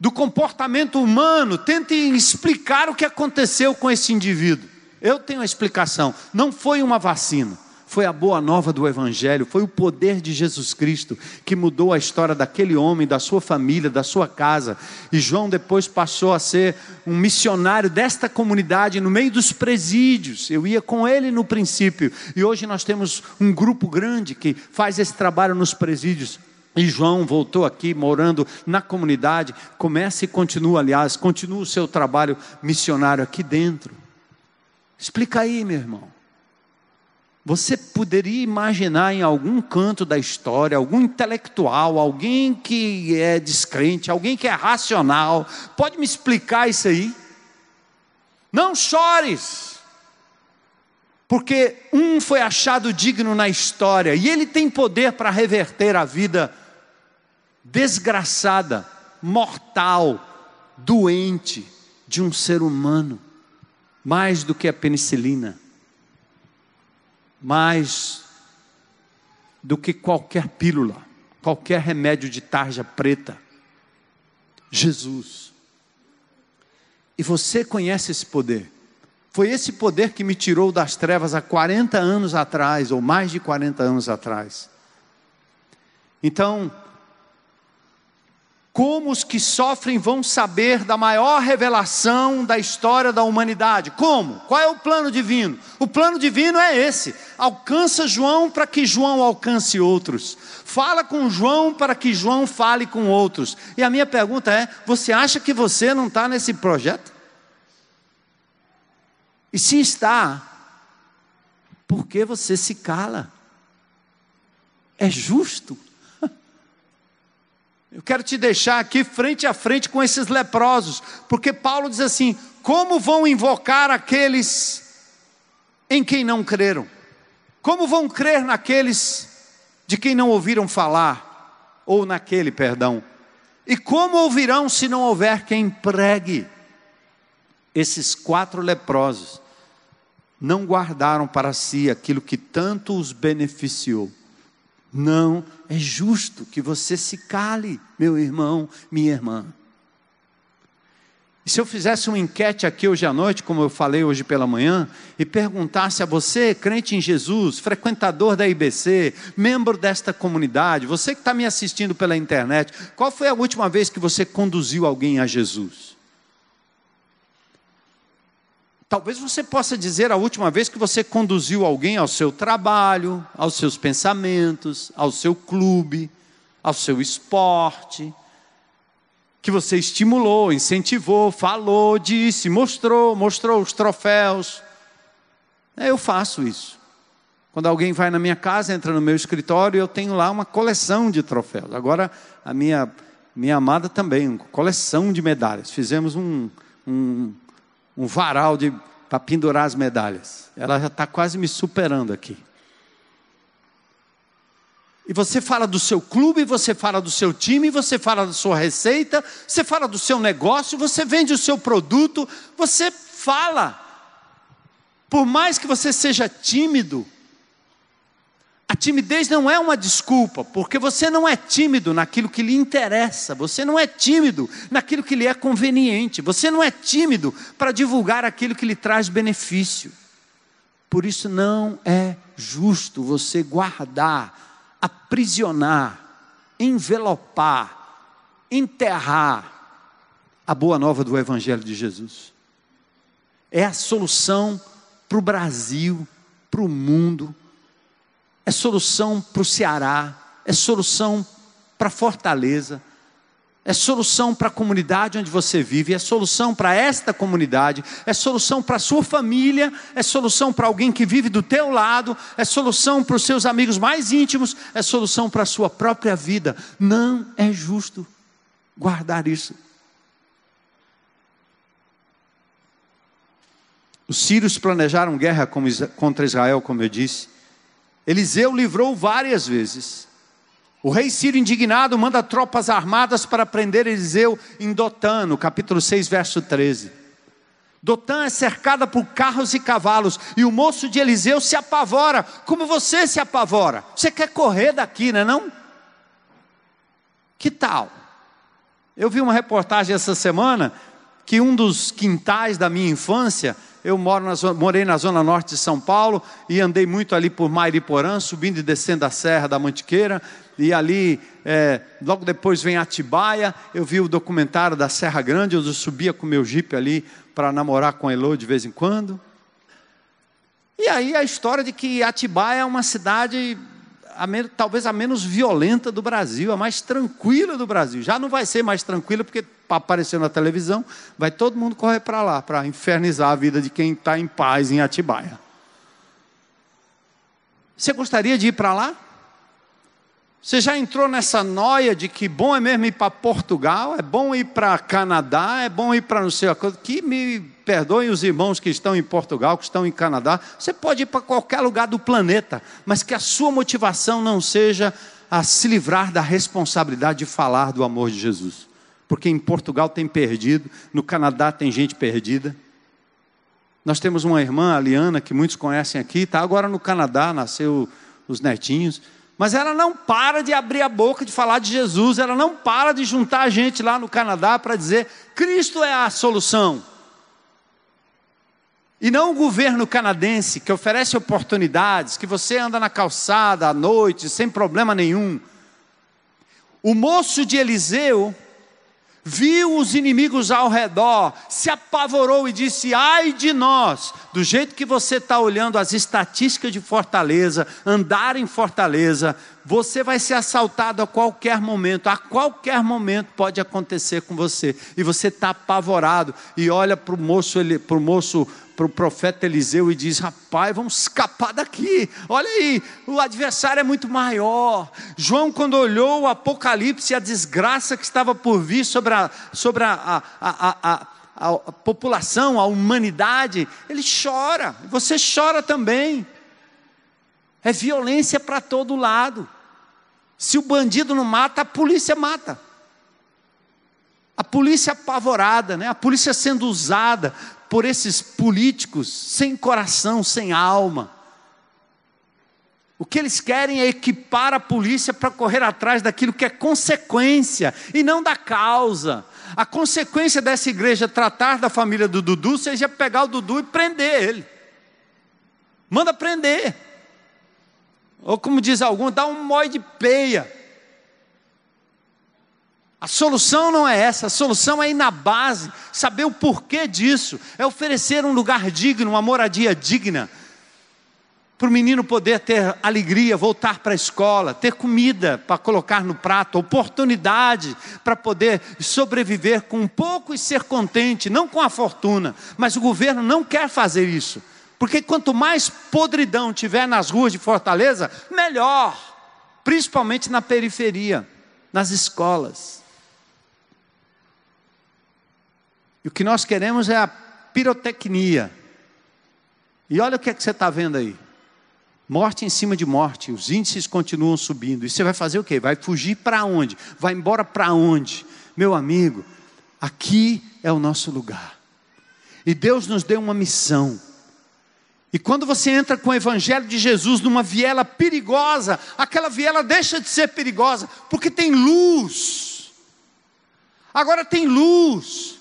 do comportamento humano tentem explicar o que aconteceu com esse indivíduo. Eu tenho a explicação. Não foi uma vacina, foi a boa nova do Evangelho, foi o poder de Jesus Cristo que mudou a história daquele homem, da sua família, da sua casa. E João depois passou a ser um missionário desta comunidade no meio dos presídios. Eu ia com ele no princípio, e hoje nós temos um grupo grande que faz esse trabalho nos presídios. E João voltou aqui morando na comunidade, começa e continua, aliás, continua o seu trabalho missionário aqui dentro. Explica aí, meu irmão. Você poderia imaginar em algum canto da história, algum intelectual, alguém que é descrente, alguém que é racional, pode me explicar isso aí? Não chores, porque um foi achado digno na história e ele tem poder para reverter a vida desgraçada, mortal, doente de um ser humano mais do que a penicilina, mais do que qualquer pílula, qualquer remédio de tarja preta. Jesus. E você conhece esse poder. Foi esse poder que me tirou das trevas há 40 anos atrás, ou mais de 40 anos atrás. Então, como os que sofrem vão saber da maior revelação da história da humanidade? Como? Qual é o plano divino? O plano divino é esse: alcança João para que João alcance outros, fala com João para que João fale com outros. E a minha pergunta é: você acha que você não está nesse projeto? E se está, por que você se cala? É justo eu quero te deixar aqui frente a frente com esses leprosos, porque Paulo diz assim: como vão invocar aqueles em quem não creram? Como vão crer naqueles de quem não ouviram falar? Ou naquele, perdão. E como ouvirão se não houver quem pregue? Esses quatro leprosos não guardaram para si aquilo que tanto os beneficiou. Não é justo que você se cale, meu irmão, minha irmã. E se eu fizesse uma enquete aqui hoje à noite, como eu falei hoje pela manhã, e perguntasse a você, crente em Jesus, frequentador da IBC, membro desta comunidade, você que está me assistindo pela internet, qual foi a última vez que você conduziu alguém a Jesus? Talvez você possa dizer a última vez que você conduziu alguém ao seu trabalho, aos seus pensamentos, ao seu clube, ao seu esporte, que você estimulou, incentivou, falou, disse, mostrou, mostrou os troféus. É, eu faço isso. Quando alguém vai na minha casa, entra no meu escritório, eu tenho lá uma coleção de troféus. Agora, a minha, minha amada também, coleção de medalhas. Fizemos um, um um varal para pendurar as medalhas. Ela já está quase me superando aqui. E você fala do seu clube, você fala do seu time, você fala da sua receita, você fala do seu negócio, você vende o seu produto, você fala. Por mais que você seja tímido, a timidez não é uma desculpa, porque você não é tímido naquilo que lhe interessa, você não é tímido naquilo que lhe é conveniente, você não é tímido para divulgar aquilo que lhe traz benefício. Por isso não é justo você guardar, aprisionar, envelopar, enterrar a boa nova do Evangelho de Jesus. É a solução para o Brasil, para o mundo, é solução para o Ceará, é solução para Fortaleza, é solução para a comunidade onde você vive, é solução para esta comunidade, é solução para a sua família, é solução para alguém que vive do teu lado, é solução para os seus amigos mais íntimos, é solução para a sua própria vida. Não é justo guardar isso. Os sírios planejaram guerra contra Israel, como eu disse. Eliseu livrou várias vezes. O rei Sírio, indignado, manda tropas armadas para prender Eliseu em Dotã, no capítulo 6, verso 13. Dotã é cercada por carros e cavalos, e o moço de Eliseu se apavora, como você se apavora. Você quer correr daqui, não é não? Que tal? Eu vi uma reportagem essa semana que um dos quintais da minha infância eu na zona, morei na zona norte de São Paulo e andei muito ali por Mairiporã, subindo e descendo a Serra da Mantiqueira. E ali, é, logo depois vem Atibaia. Eu vi o documentário da Serra Grande, eu subia com meu jipe ali para namorar com a Elo de vez em quando. E aí a história de que Atibaia é uma cidade a talvez a menos violenta do Brasil, a mais tranquila do Brasil. Já não vai ser mais tranquila porque apareceu na televisão, vai todo mundo correr para lá para infernizar a vida de quem está em paz em Atibaia. Você gostaria de ir para lá? Você já entrou nessa noia de que bom é mesmo ir para Portugal, é bom ir para Canadá, é bom ir para não sei coisa. Que me perdoem os irmãos que estão em Portugal, que estão em Canadá. Você pode ir para qualquer lugar do planeta, mas que a sua motivação não seja a se livrar da responsabilidade de falar do amor de Jesus. Porque em Portugal tem perdido, no Canadá tem gente perdida. Nós temos uma irmã, a Liana, que muitos conhecem aqui, está agora no Canadá, nasceu os netinhos. Mas ela não para de abrir a boca de falar de Jesus, ela não para de juntar a gente lá no Canadá para dizer: Cristo é a solução. E não o governo canadense que oferece oportunidades, que você anda na calçada à noite sem problema nenhum. O moço de Eliseu viu os inimigos ao redor, se apavorou e disse: Ai de nós, do jeito que você está olhando as estatísticas de Fortaleza, andar em Fortaleza, você vai ser assaltado a qualquer momento, a qualquer momento pode acontecer com você, e você está apavorado, e olha para o moço, para o moço para o profeta Eliseu e diz: Rapaz, vamos escapar daqui. Olha aí, o adversário é muito maior. João, quando olhou o Apocalipse e a desgraça que estava por vir sobre a, sobre a, a, a, a, a população, a humanidade, ele chora. Você chora também. É violência para todo lado. Se o bandido não mata, a polícia mata. A polícia apavorada, né? a polícia sendo usada por esses políticos sem coração, sem alma. O que eles querem é equipar a polícia para correr atrás daquilo que é consequência e não da causa. A consequência dessa igreja tratar da família do Dudu seja pegar o Dudu e prender ele. Manda prender. Ou como diz algum, dá um mói de peia. A solução não é essa, a solução é ir na base, saber o porquê disso, é oferecer um lugar digno, uma moradia digna, para o menino poder ter alegria, voltar para a escola, ter comida para colocar no prato, oportunidade para poder sobreviver com um pouco e ser contente, não com a fortuna, mas o governo não quer fazer isso, porque quanto mais podridão tiver nas ruas de Fortaleza, melhor, principalmente na periferia, nas escolas. O que nós queremos é a pirotecnia. E olha o que, é que você está vendo aí. Morte em cima de morte, os índices continuam subindo. E você vai fazer o quê? Vai fugir para onde? Vai embora para onde? Meu amigo, aqui é o nosso lugar. E Deus nos deu uma missão. E quando você entra com o Evangelho de Jesus numa viela perigosa, aquela viela deixa de ser perigosa, porque tem luz. Agora tem luz.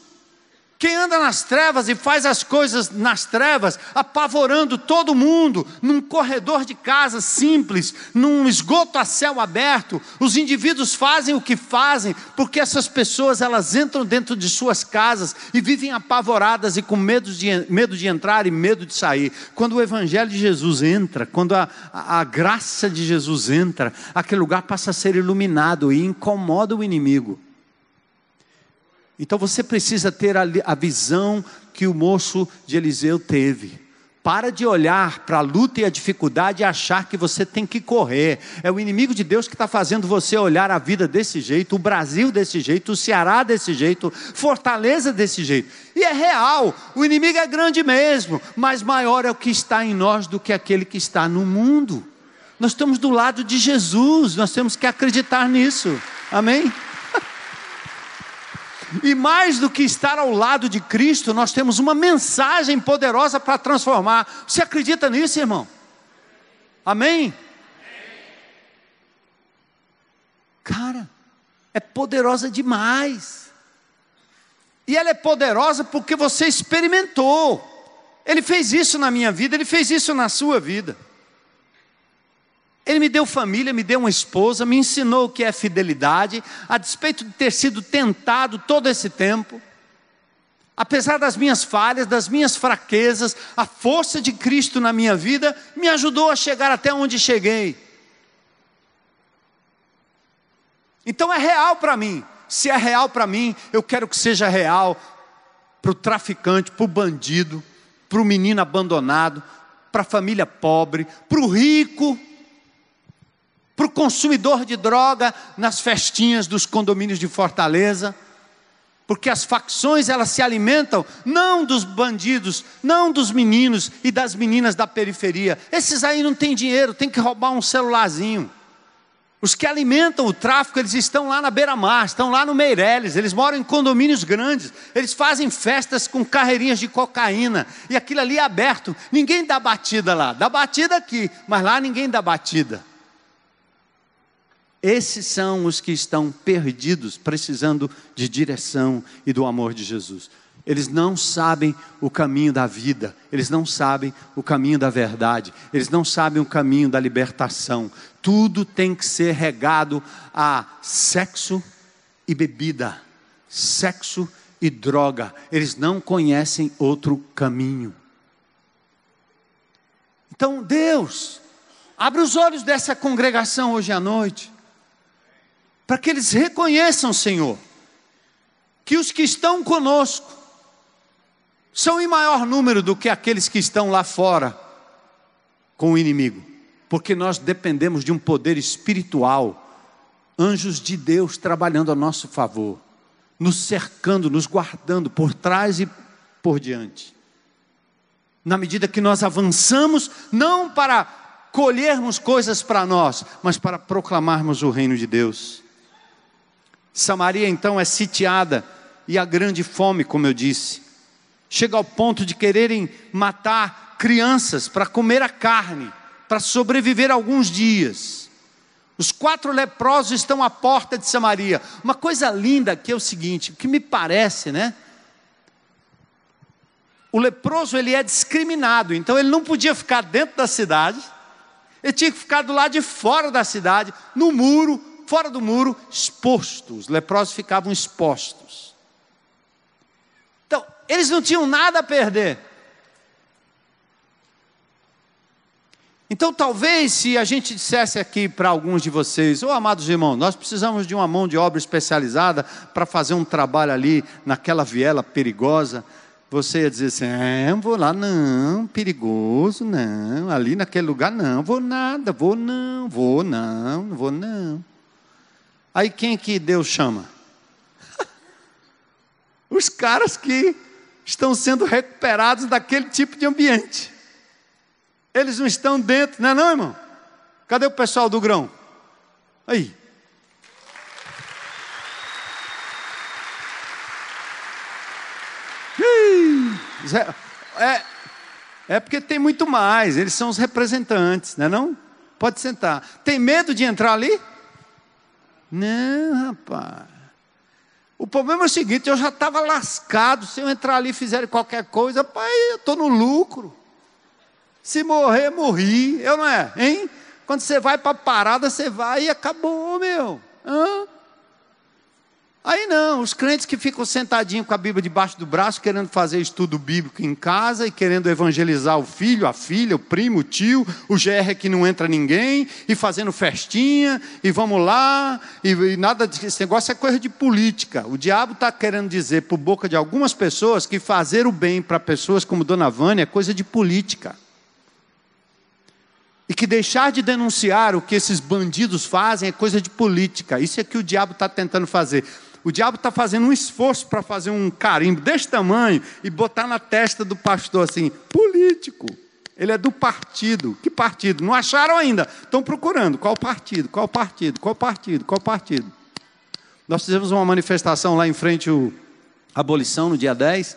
Quem anda nas trevas e faz as coisas nas trevas, apavorando todo mundo, num corredor de casa simples, num esgoto a céu aberto, os indivíduos fazem o que fazem, porque essas pessoas elas entram dentro de suas casas e vivem apavoradas e com medo de, medo de entrar e medo de sair. Quando o Evangelho de Jesus entra, quando a, a, a graça de Jesus entra, aquele lugar passa a ser iluminado e incomoda o inimigo. Então você precisa ter a, a visão que o moço de Eliseu teve. Para de olhar para a luta e a dificuldade e achar que você tem que correr. É o inimigo de Deus que está fazendo você olhar a vida desse jeito, o Brasil desse jeito, o Ceará desse jeito, Fortaleza desse jeito. E é real, o inimigo é grande mesmo, mas maior é o que está em nós do que aquele que está no mundo. Nós estamos do lado de Jesus, nós temos que acreditar nisso. Amém? E mais do que estar ao lado de Cristo, nós temos uma mensagem poderosa para transformar. Você acredita nisso, irmão? Amém? Cara, é poderosa demais. E ela é poderosa porque você experimentou. Ele fez isso na minha vida, ele fez isso na sua vida. Ele me deu família, me deu uma esposa, me ensinou o que é fidelidade, a despeito de ter sido tentado todo esse tempo. Apesar das minhas falhas, das minhas fraquezas, a força de Cristo na minha vida me ajudou a chegar até onde cheguei. Então é real para mim. Se é real para mim, eu quero que seja real para o traficante, para o bandido, para o menino abandonado, para a família pobre, para o rico para o consumidor de droga nas festinhas dos condomínios de Fortaleza, porque as facções elas se alimentam não dos bandidos, não dos meninos e das meninas da periferia. Esses aí não têm dinheiro, tem que roubar um celularzinho. Os que alimentam o tráfico, eles estão lá na beira-mar, estão lá no Meireles, eles moram em condomínios grandes, eles fazem festas com carreirinhas de cocaína, e aquilo ali é aberto, ninguém dá batida lá, dá batida aqui, mas lá ninguém dá batida. Esses são os que estão perdidos, precisando de direção e do amor de Jesus. Eles não sabem o caminho da vida, eles não sabem o caminho da verdade, eles não sabem o caminho da libertação. Tudo tem que ser regado a sexo e bebida, sexo e droga. Eles não conhecem outro caminho. Então, Deus, abre os olhos dessa congregação hoje à noite para que eles reconheçam, Senhor, que os que estão conosco são em maior número do que aqueles que estão lá fora com o inimigo, porque nós dependemos de um poder espiritual, anjos de Deus trabalhando a nosso favor, nos cercando, nos guardando por trás e por diante. Na medida que nós avançamos, não para colhermos coisas para nós, mas para proclamarmos o reino de Deus. Samaria então é sitiada e a grande fome, como eu disse, chega ao ponto de quererem matar crianças para comer a carne, para sobreviver alguns dias. Os quatro leprosos estão à porta de Samaria. Uma coisa linda que é o seguinte, o que me parece, né? O leproso ele é discriminado, então ele não podia ficar dentro da cidade. Ele tinha que ficar do lado de fora da cidade, no muro, fora do muro, expostos. Os leprosos ficavam expostos. Então, eles não tinham nada a perder. Então, talvez, se a gente dissesse aqui para alguns de vocês, ô oh, amados irmãos, nós precisamos de uma mão de obra especializada para fazer um trabalho ali naquela viela perigosa, você ia dizer assim: é, vou lá, não, perigoso, não, ali naquele lugar, não, vou nada, vou não, vou não vou não. Aí quem que Deus chama? Os caras que estão sendo recuperados daquele tipo de ambiente. Eles não estão dentro, não é não, irmão? Cadê o pessoal do grão? Aí. É, é porque tem muito mais, eles são os representantes, não é não? Pode sentar. Tem medo de entrar ali? Não, rapaz. O problema é o seguinte: eu já estava lascado. Se eu entrar ali e fizer qualquer coisa, pai, eu estou no lucro. Se morrer, morri. Eu não é, hein? Quando você vai para a parada, você vai e acabou, meu. Hã? Aí não, os crentes que ficam sentadinhos com a Bíblia debaixo do braço, querendo fazer estudo bíblico em casa e querendo evangelizar o filho, a filha, o primo, o tio, o GR que não entra ninguém, e fazendo festinha, e vamos lá, e, e nada desse negócio é coisa de política. O diabo está querendo dizer por boca de algumas pessoas que fazer o bem para pessoas como Dona Vânia é coisa de política. E que deixar de denunciar o que esses bandidos fazem é coisa de política. Isso é que o diabo está tentando fazer. O diabo está fazendo um esforço para fazer um carimbo desse tamanho e botar na testa do pastor assim: político. Ele é do partido. Que partido? Não acharam ainda. Estão procurando. Qual partido? Qual partido? Qual partido? Qual partido? Nós fizemos uma manifestação lá em frente à abolição no dia 10.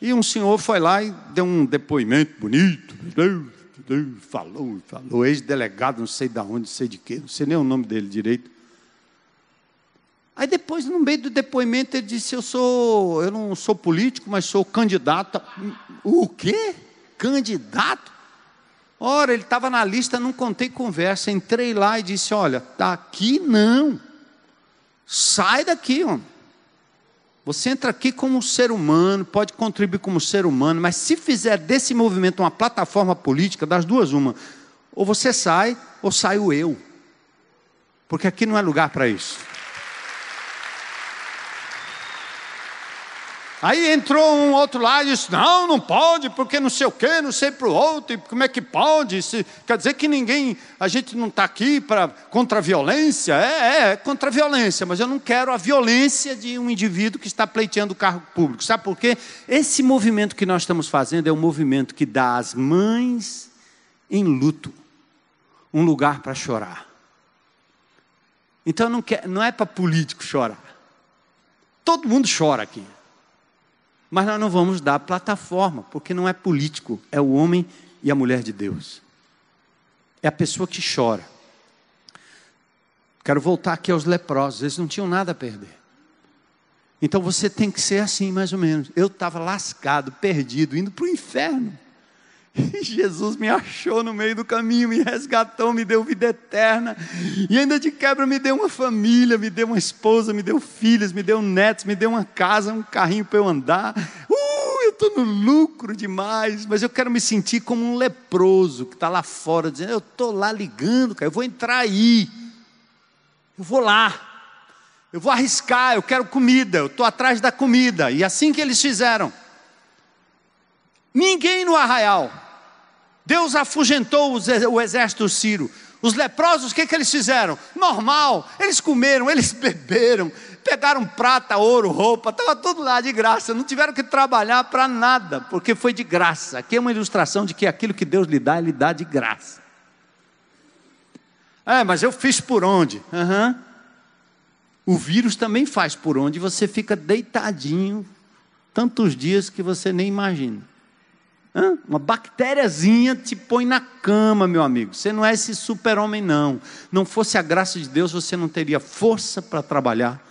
E um senhor foi lá e deu um depoimento bonito. Falou, falou. Ex-delegado, não sei de onde, não sei de quê. Não sei nem o nome dele direito. Aí depois, no meio do depoimento, ele disse: Eu sou, eu não sou político, mas sou candidato. O quê? Candidato? Ora, ele estava na lista, não contei conversa. Entrei lá e disse: Olha, daqui não. Sai daqui, homem. Você entra aqui como ser humano, pode contribuir como ser humano, mas se fizer desse movimento uma plataforma política, das duas, uma. Ou você sai, ou saio eu. Porque aqui não é lugar para isso. Aí entrou um outro lá e disse: Não, não pode, porque não sei o quê, não sei para o outro, e como é que pode? Se, quer dizer que ninguém, a gente não está aqui para contra a violência? É, é, é, contra a violência, mas eu não quero a violência de um indivíduo que está pleiteando o cargo público. Sabe por quê? Esse movimento que nós estamos fazendo é um movimento que dá às mães em luto um lugar para chorar. Então não, quer, não é para político chorar. Todo mundo chora aqui. Mas nós não vamos dar plataforma, porque não é político, é o homem e a mulher de Deus. É a pessoa que chora. Quero voltar aqui aos leprosos, eles não tinham nada a perder. Então você tem que ser assim, mais ou menos. Eu estava lascado, perdido, indo para o inferno. Jesus me achou no meio do caminho, me resgatou, me deu vida eterna. E ainda de quebra me deu uma família, me deu uma esposa, me deu filhos, me deu netos, me deu uma casa, um carrinho para eu andar. Uh, eu estou no lucro demais, mas eu quero me sentir como um leproso que está lá fora, dizendo: Eu estou lá ligando, cara, eu vou entrar aí. Eu vou lá. Eu vou arriscar, eu quero comida, eu estou atrás da comida. E assim que eles fizeram. Ninguém no arraial. Deus afugentou o exército sírio. Os leprosos, o que, que eles fizeram? Normal, eles comeram, eles beberam, pegaram prata, ouro, roupa, estava tudo lá de graça, não tiveram que trabalhar para nada, porque foi de graça. Aqui é uma ilustração de que aquilo que Deus lhe dá, Ele dá de graça. É, mas eu fiz por onde? Uhum. O vírus também faz por onde você fica deitadinho tantos dias que você nem imagina. Uma bactériazinha te põe na cama, meu amigo. Você não é esse super-homem, não. Não fosse a graça de Deus, você não teria força para trabalhar,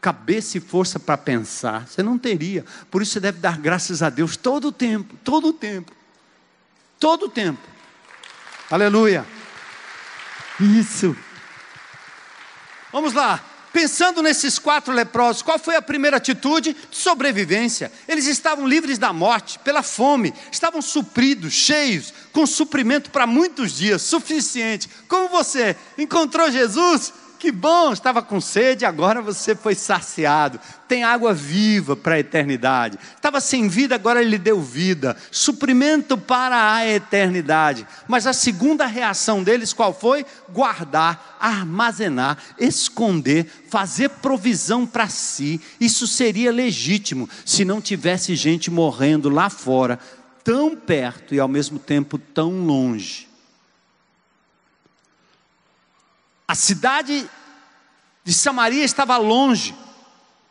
cabeça e força para pensar. Você não teria. Por isso você deve dar graças a Deus todo o tempo, todo o tempo. Todo o tempo. Aleluia. Isso. Vamos lá. Pensando nesses quatro leprosos, qual foi a primeira atitude? Sobrevivência. Eles estavam livres da morte, pela fome, estavam supridos, cheios, com suprimento para muitos dias, suficiente. Como você encontrou Jesus? Que bom, estava com sede, agora você foi saciado. Tem água viva para a eternidade. Estava sem vida, agora ele deu vida. Suprimento para a eternidade. Mas a segunda reação deles qual foi? Guardar, armazenar, esconder, fazer provisão para si. Isso seria legítimo se não tivesse gente morrendo lá fora, tão perto e ao mesmo tempo tão longe. A cidade de Samaria estava longe,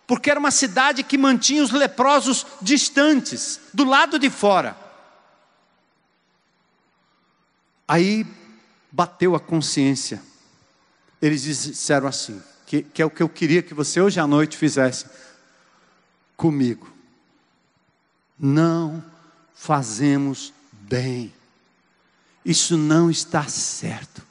porque era uma cidade que mantinha os leprosos distantes, do lado de fora. Aí bateu a consciência. Eles disseram assim: que, que é o que eu queria que você hoje à noite fizesse comigo. Não fazemos bem. Isso não está certo.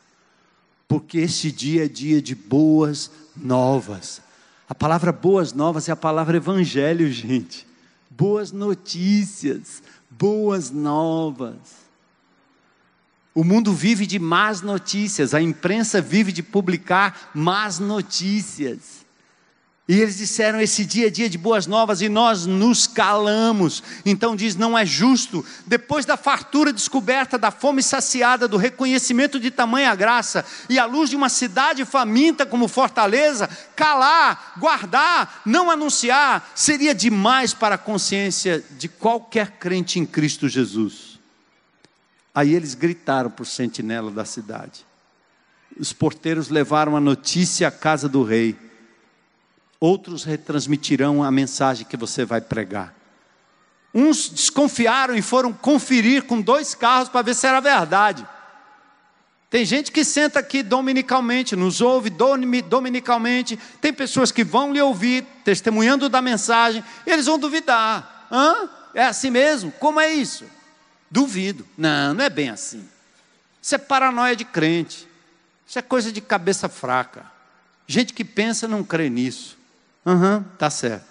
Porque esse dia é dia de boas novas. A palavra boas novas é a palavra evangelho, gente. Boas notícias, boas novas. O mundo vive de más notícias, a imprensa vive de publicar más notícias. E eles disseram: esse dia é dia de boas novas, e nós nos calamos. Então diz: não é justo, depois da fartura descoberta, da fome saciada, do reconhecimento de tamanha graça, e à luz de uma cidade faminta como Fortaleza, calar, guardar, não anunciar, seria demais para a consciência de qualquer crente em Cristo Jesus. Aí eles gritaram para o sentinela da cidade. Os porteiros levaram a notícia à casa do rei outros retransmitirão a mensagem que você vai pregar. Uns desconfiaram e foram conferir com dois carros para ver se era verdade. Tem gente que senta aqui dominicalmente, nos ouve dominicalmente. Tem pessoas que vão lhe ouvir, testemunhando da mensagem, eles vão duvidar. Hã? É assim mesmo? Como é isso? Duvido. Não, não é bem assim. Isso é paranoia de crente. Isso é coisa de cabeça fraca. Gente que pensa não crê nisso. Aham, uhum, tá certo.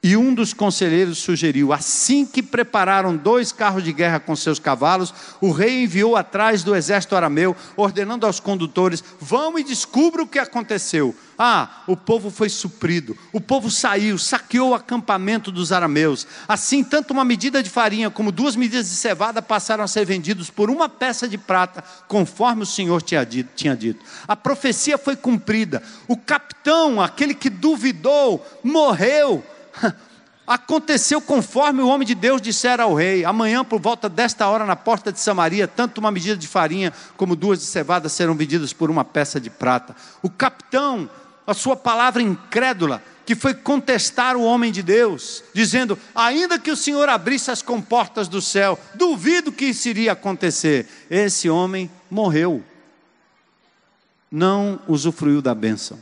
E um dos conselheiros sugeriu: assim que prepararam dois carros de guerra com seus cavalos, o rei enviou atrás do exército arameu, ordenando aos condutores: vão e descubram o que aconteceu. Ah, o povo foi suprido, o povo saiu, saqueou o acampamento dos arameus. Assim, tanto uma medida de farinha como duas medidas de cevada passaram a ser vendidos por uma peça de prata, conforme o Senhor tinha dito. Tinha dito. A profecia foi cumprida. O capitão, aquele que duvidou, morreu. Aconteceu conforme o homem de Deus dissera ao rei: amanhã, por volta desta hora, na porta de Samaria, tanto uma medida de farinha como duas de cevada serão vendidas por uma peça de prata. O capitão, a sua palavra incrédula, que foi contestar o homem de Deus, dizendo: ainda que o Senhor abrisse as comportas do céu, duvido que isso iria acontecer. Esse homem morreu, não usufruiu da bênção.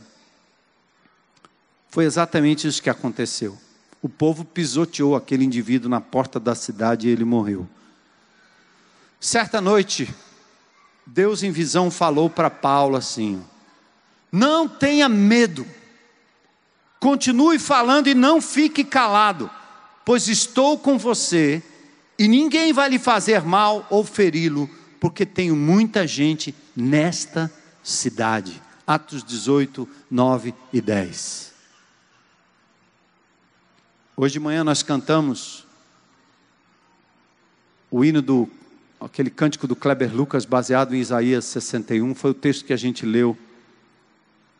Foi exatamente isso que aconteceu. O povo pisoteou aquele indivíduo na porta da cidade e ele morreu. Certa noite, Deus em visão falou para Paulo assim: Não tenha medo, continue falando e não fique calado, pois estou com você e ninguém vai lhe fazer mal ou feri-lo, porque tenho muita gente nesta cidade. Atos 18, 9 e 10. Hoje de manhã nós cantamos o hino do aquele cântico do Kleber Lucas baseado em Isaías 61, foi o texto que a gente leu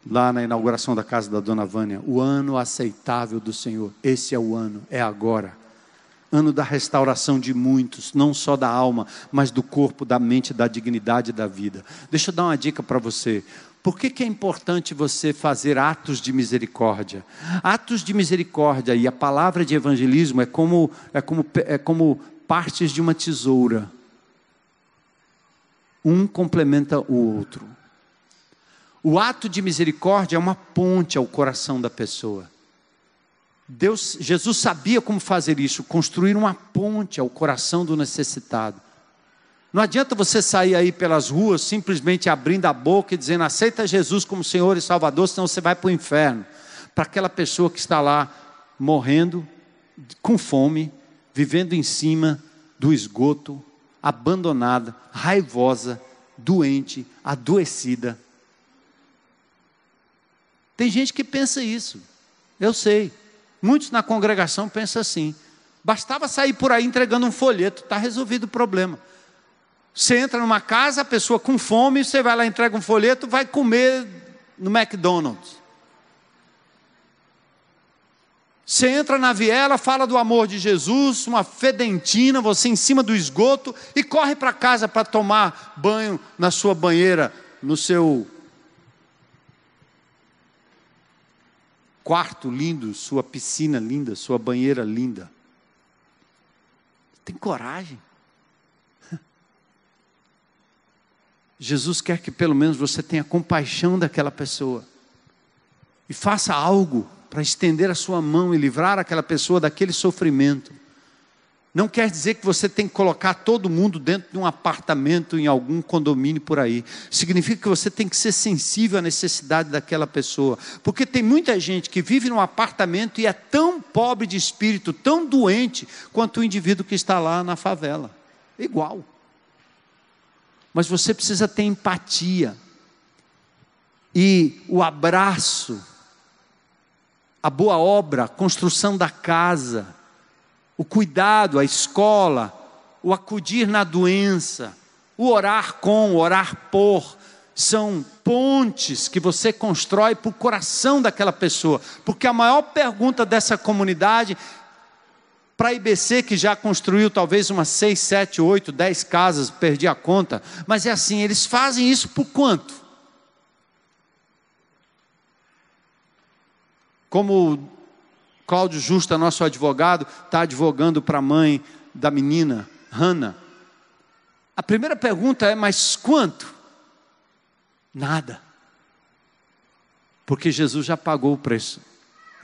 lá na inauguração da casa da dona Vânia, o ano aceitável do Senhor. Esse é o ano, é agora. Ano da restauração de muitos, não só da alma, mas do corpo, da mente, da dignidade da vida. Deixa eu dar uma dica para você. Por que, que é importante você fazer atos de misericórdia? Atos de misericórdia e a palavra de evangelismo é como, é como, é como partes de uma tesoura. Um complementa o outro. O ato de misericórdia é uma ponte ao coração da pessoa. Deus, Jesus sabia como fazer isso, construir uma ponte ao coração do necessitado. Não adianta você sair aí pelas ruas simplesmente abrindo a boca e dizendo aceita Jesus como Senhor e Salvador, senão você vai para o inferno. Para aquela pessoa que está lá morrendo, com fome, vivendo em cima do esgoto, abandonada, raivosa, doente, adoecida. Tem gente que pensa isso, eu sei. Muitos na congregação pensam assim. Bastava sair por aí entregando um folheto, está resolvido o problema. Você entra numa casa, a pessoa com fome, você vai lá, entrega um folheto, vai comer no McDonald's. Você entra na viela, fala do amor de Jesus, uma fedentina, você em cima do esgoto e corre para casa para tomar banho na sua banheira, no seu quarto lindo, sua piscina linda, sua banheira linda. Tem coragem. Jesus quer que pelo menos você tenha compaixão daquela pessoa. e faça algo para estender a sua mão e livrar aquela pessoa daquele sofrimento. Não quer dizer que você tem que colocar todo mundo dentro de um apartamento, em algum condomínio por aí. Significa que você tem que ser sensível à necessidade daquela pessoa. Porque tem muita gente que vive num apartamento e é tão pobre de espírito, tão doente, quanto o indivíduo que está lá na favela. Igual. Mas você precisa ter empatia. E o abraço, a boa obra, a construção da casa, o cuidado, a escola, o acudir na doença, o orar com, o orar por, são pontes que você constrói para o coração daquela pessoa. Porque a maior pergunta dessa comunidade, para a IBC, que já construiu talvez umas seis, sete, oito, dez casas, perdi a conta, mas é assim: eles fazem isso por quanto? Como Cláudio Justa, nosso advogado, está advogando para a mãe da menina, Hannah. A primeira pergunta é: mas quanto? Nada. Porque Jesus já pagou o preço.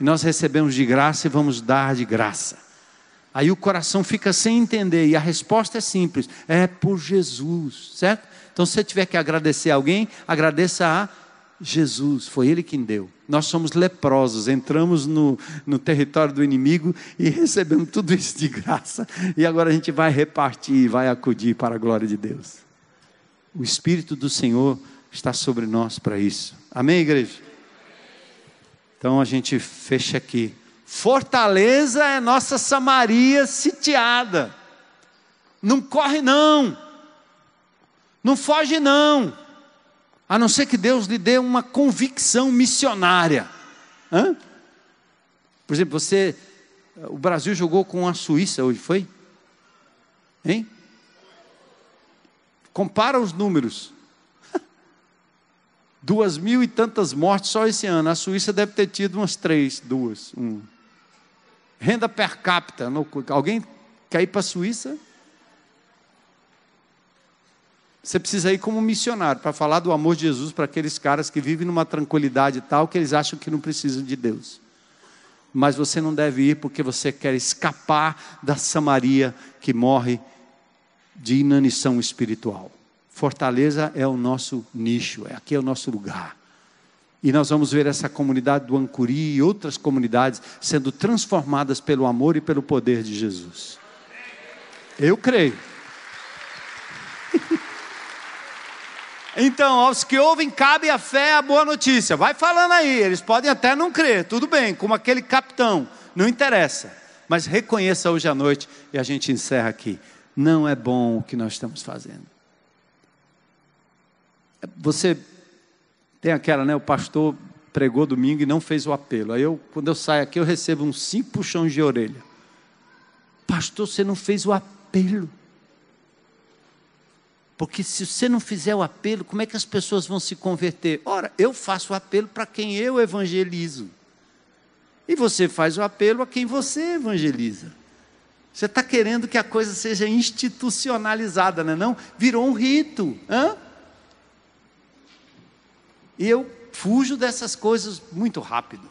E nós recebemos de graça e vamos dar de graça. Aí o coração fica sem entender, e a resposta é simples: é por Jesus, certo? Então, se você tiver que agradecer a alguém, agradeça a Jesus, foi Ele quem deu. Nós somos leprosos, entramos no, no território do inimigo e recebemos tudo isso de graça. E agora a gente vai repartir, vai acudir para a glória de Deus. O Espírito do Senhor está sobre nós para isso. Amém, igreja? Então a gente fecha aqui. Fortaleza é nossa Samaria sitiada. Não corre, não. Não foge, não a não ser que Deus lhe dê uma convicção missionária. Hã? Por exemplo, você, o Brasil jogou com a Suíça hoje, foi? Hein? Compara os números. Duas mil e tantas mortes só esse ano. A Suíça deve ter tido umas três, duas, um. Renda per capita. Alguém quer ir para a Suíça? Você precisa ir como missionário para falar do amor de Jesus para aqueles caras que vivem numa tranquilidade tal que eles acham que não precisam de Deus. Mas você não deve ir porque você quer escapar da Samaria que morre de inanição espiritual. Fortaleza é o nosso nicho, é aqui é o nosso lugar. E nós vamos ver essa comunidade do Ancuri e outras comunidades sendo transformadas pelo amor e pelo poder de Jesus. Eu creio. Então, aos que ouvem, cabe a fé a boa notícia. Vai falando aí, eles podem até não crer, tudo bem, como aquele capitão, não interessa. Mas reconheça hoje à noite e a gente encerra aqui. Não é bom o que nós estamos fazendo. Você tem aquela, né? O pastor pregou domingo e não fez o apelo. Aí eu, quando eu saio aqui, eu recebo uns cinco puxões de orelha. Pastor, você não fez o apelo. Porque se você não fizer o apelo, como é que as pessoas vão se converter? Ora, eu faço o apelo para quem eu evangelizo. E você faz o apelo a quem você evangeliza. Você está querendo que a coisa seja institucionalizada, não é não? Virou um rito. Hã? E eu fujo dessas coisas muito rápido.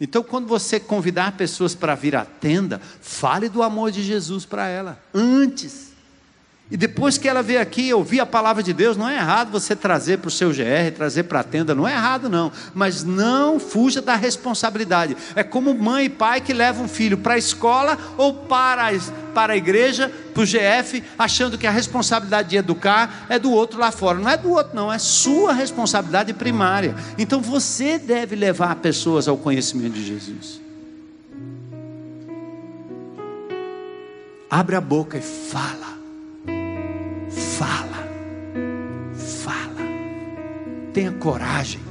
Então, quando você convidar pessoas para vir à tenda, fale do amor de Jesus para ela, antes. E depois que ela veio aqui ouvir a palavra de Deus, não é errado você trazer para o seu GR, trazer para a tenda, não é errado não, mas não fuja da responsabilidade. É como mãe e pai que levam um filho para a escola ou para para a igreja, para o GF, achando que a responsabilidade de educar é do outro lá fora. Não é do outro não, é sua responsabilidade primária. Então você deve levar pessoas ao conhecimento de Jesus. Abre a boca e fala. Fala, fala, tenha coragem,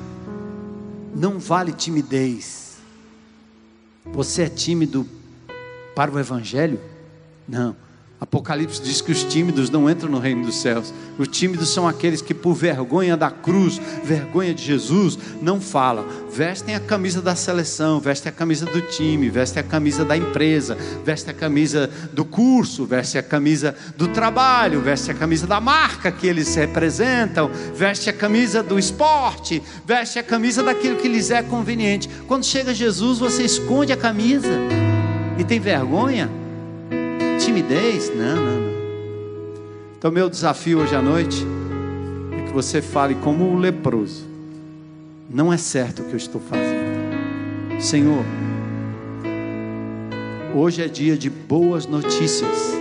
não vale timidez. Você é tímido para o Evangelho? Não, Apocalipse diz que os tímidos não entram no reino dos céus. Os tímidos são aqueles que, por vergonha da cruz, vergonha de Jesus, não falam. Vestem a camisa da seleção, vestem a camisa do time, vestem a camisa da empresa, vestem a camisa do curso, vestem a camisa do trabalho, vestem a camisa da marca que eles representam, vestem a camisa do esporte, vestem a camisa daquilo que lhes é conveniente. Quando chega Jesus, você esconde a camisa e tem vergonha timidez? Não, não, não. Então, meu desafio hoje à noite é que você fale como o leproso. Não é certo o que eu estou fazendo. Senhor, hoje é dia de boas notícias.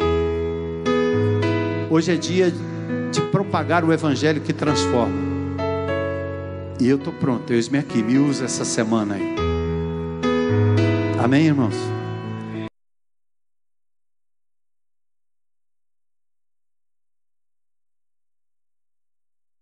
Hoje é dia de propagar o evangelho que transforma. E eu estou pronto, eis-me aqui, me usa essa semana aí. Amém, irmãos?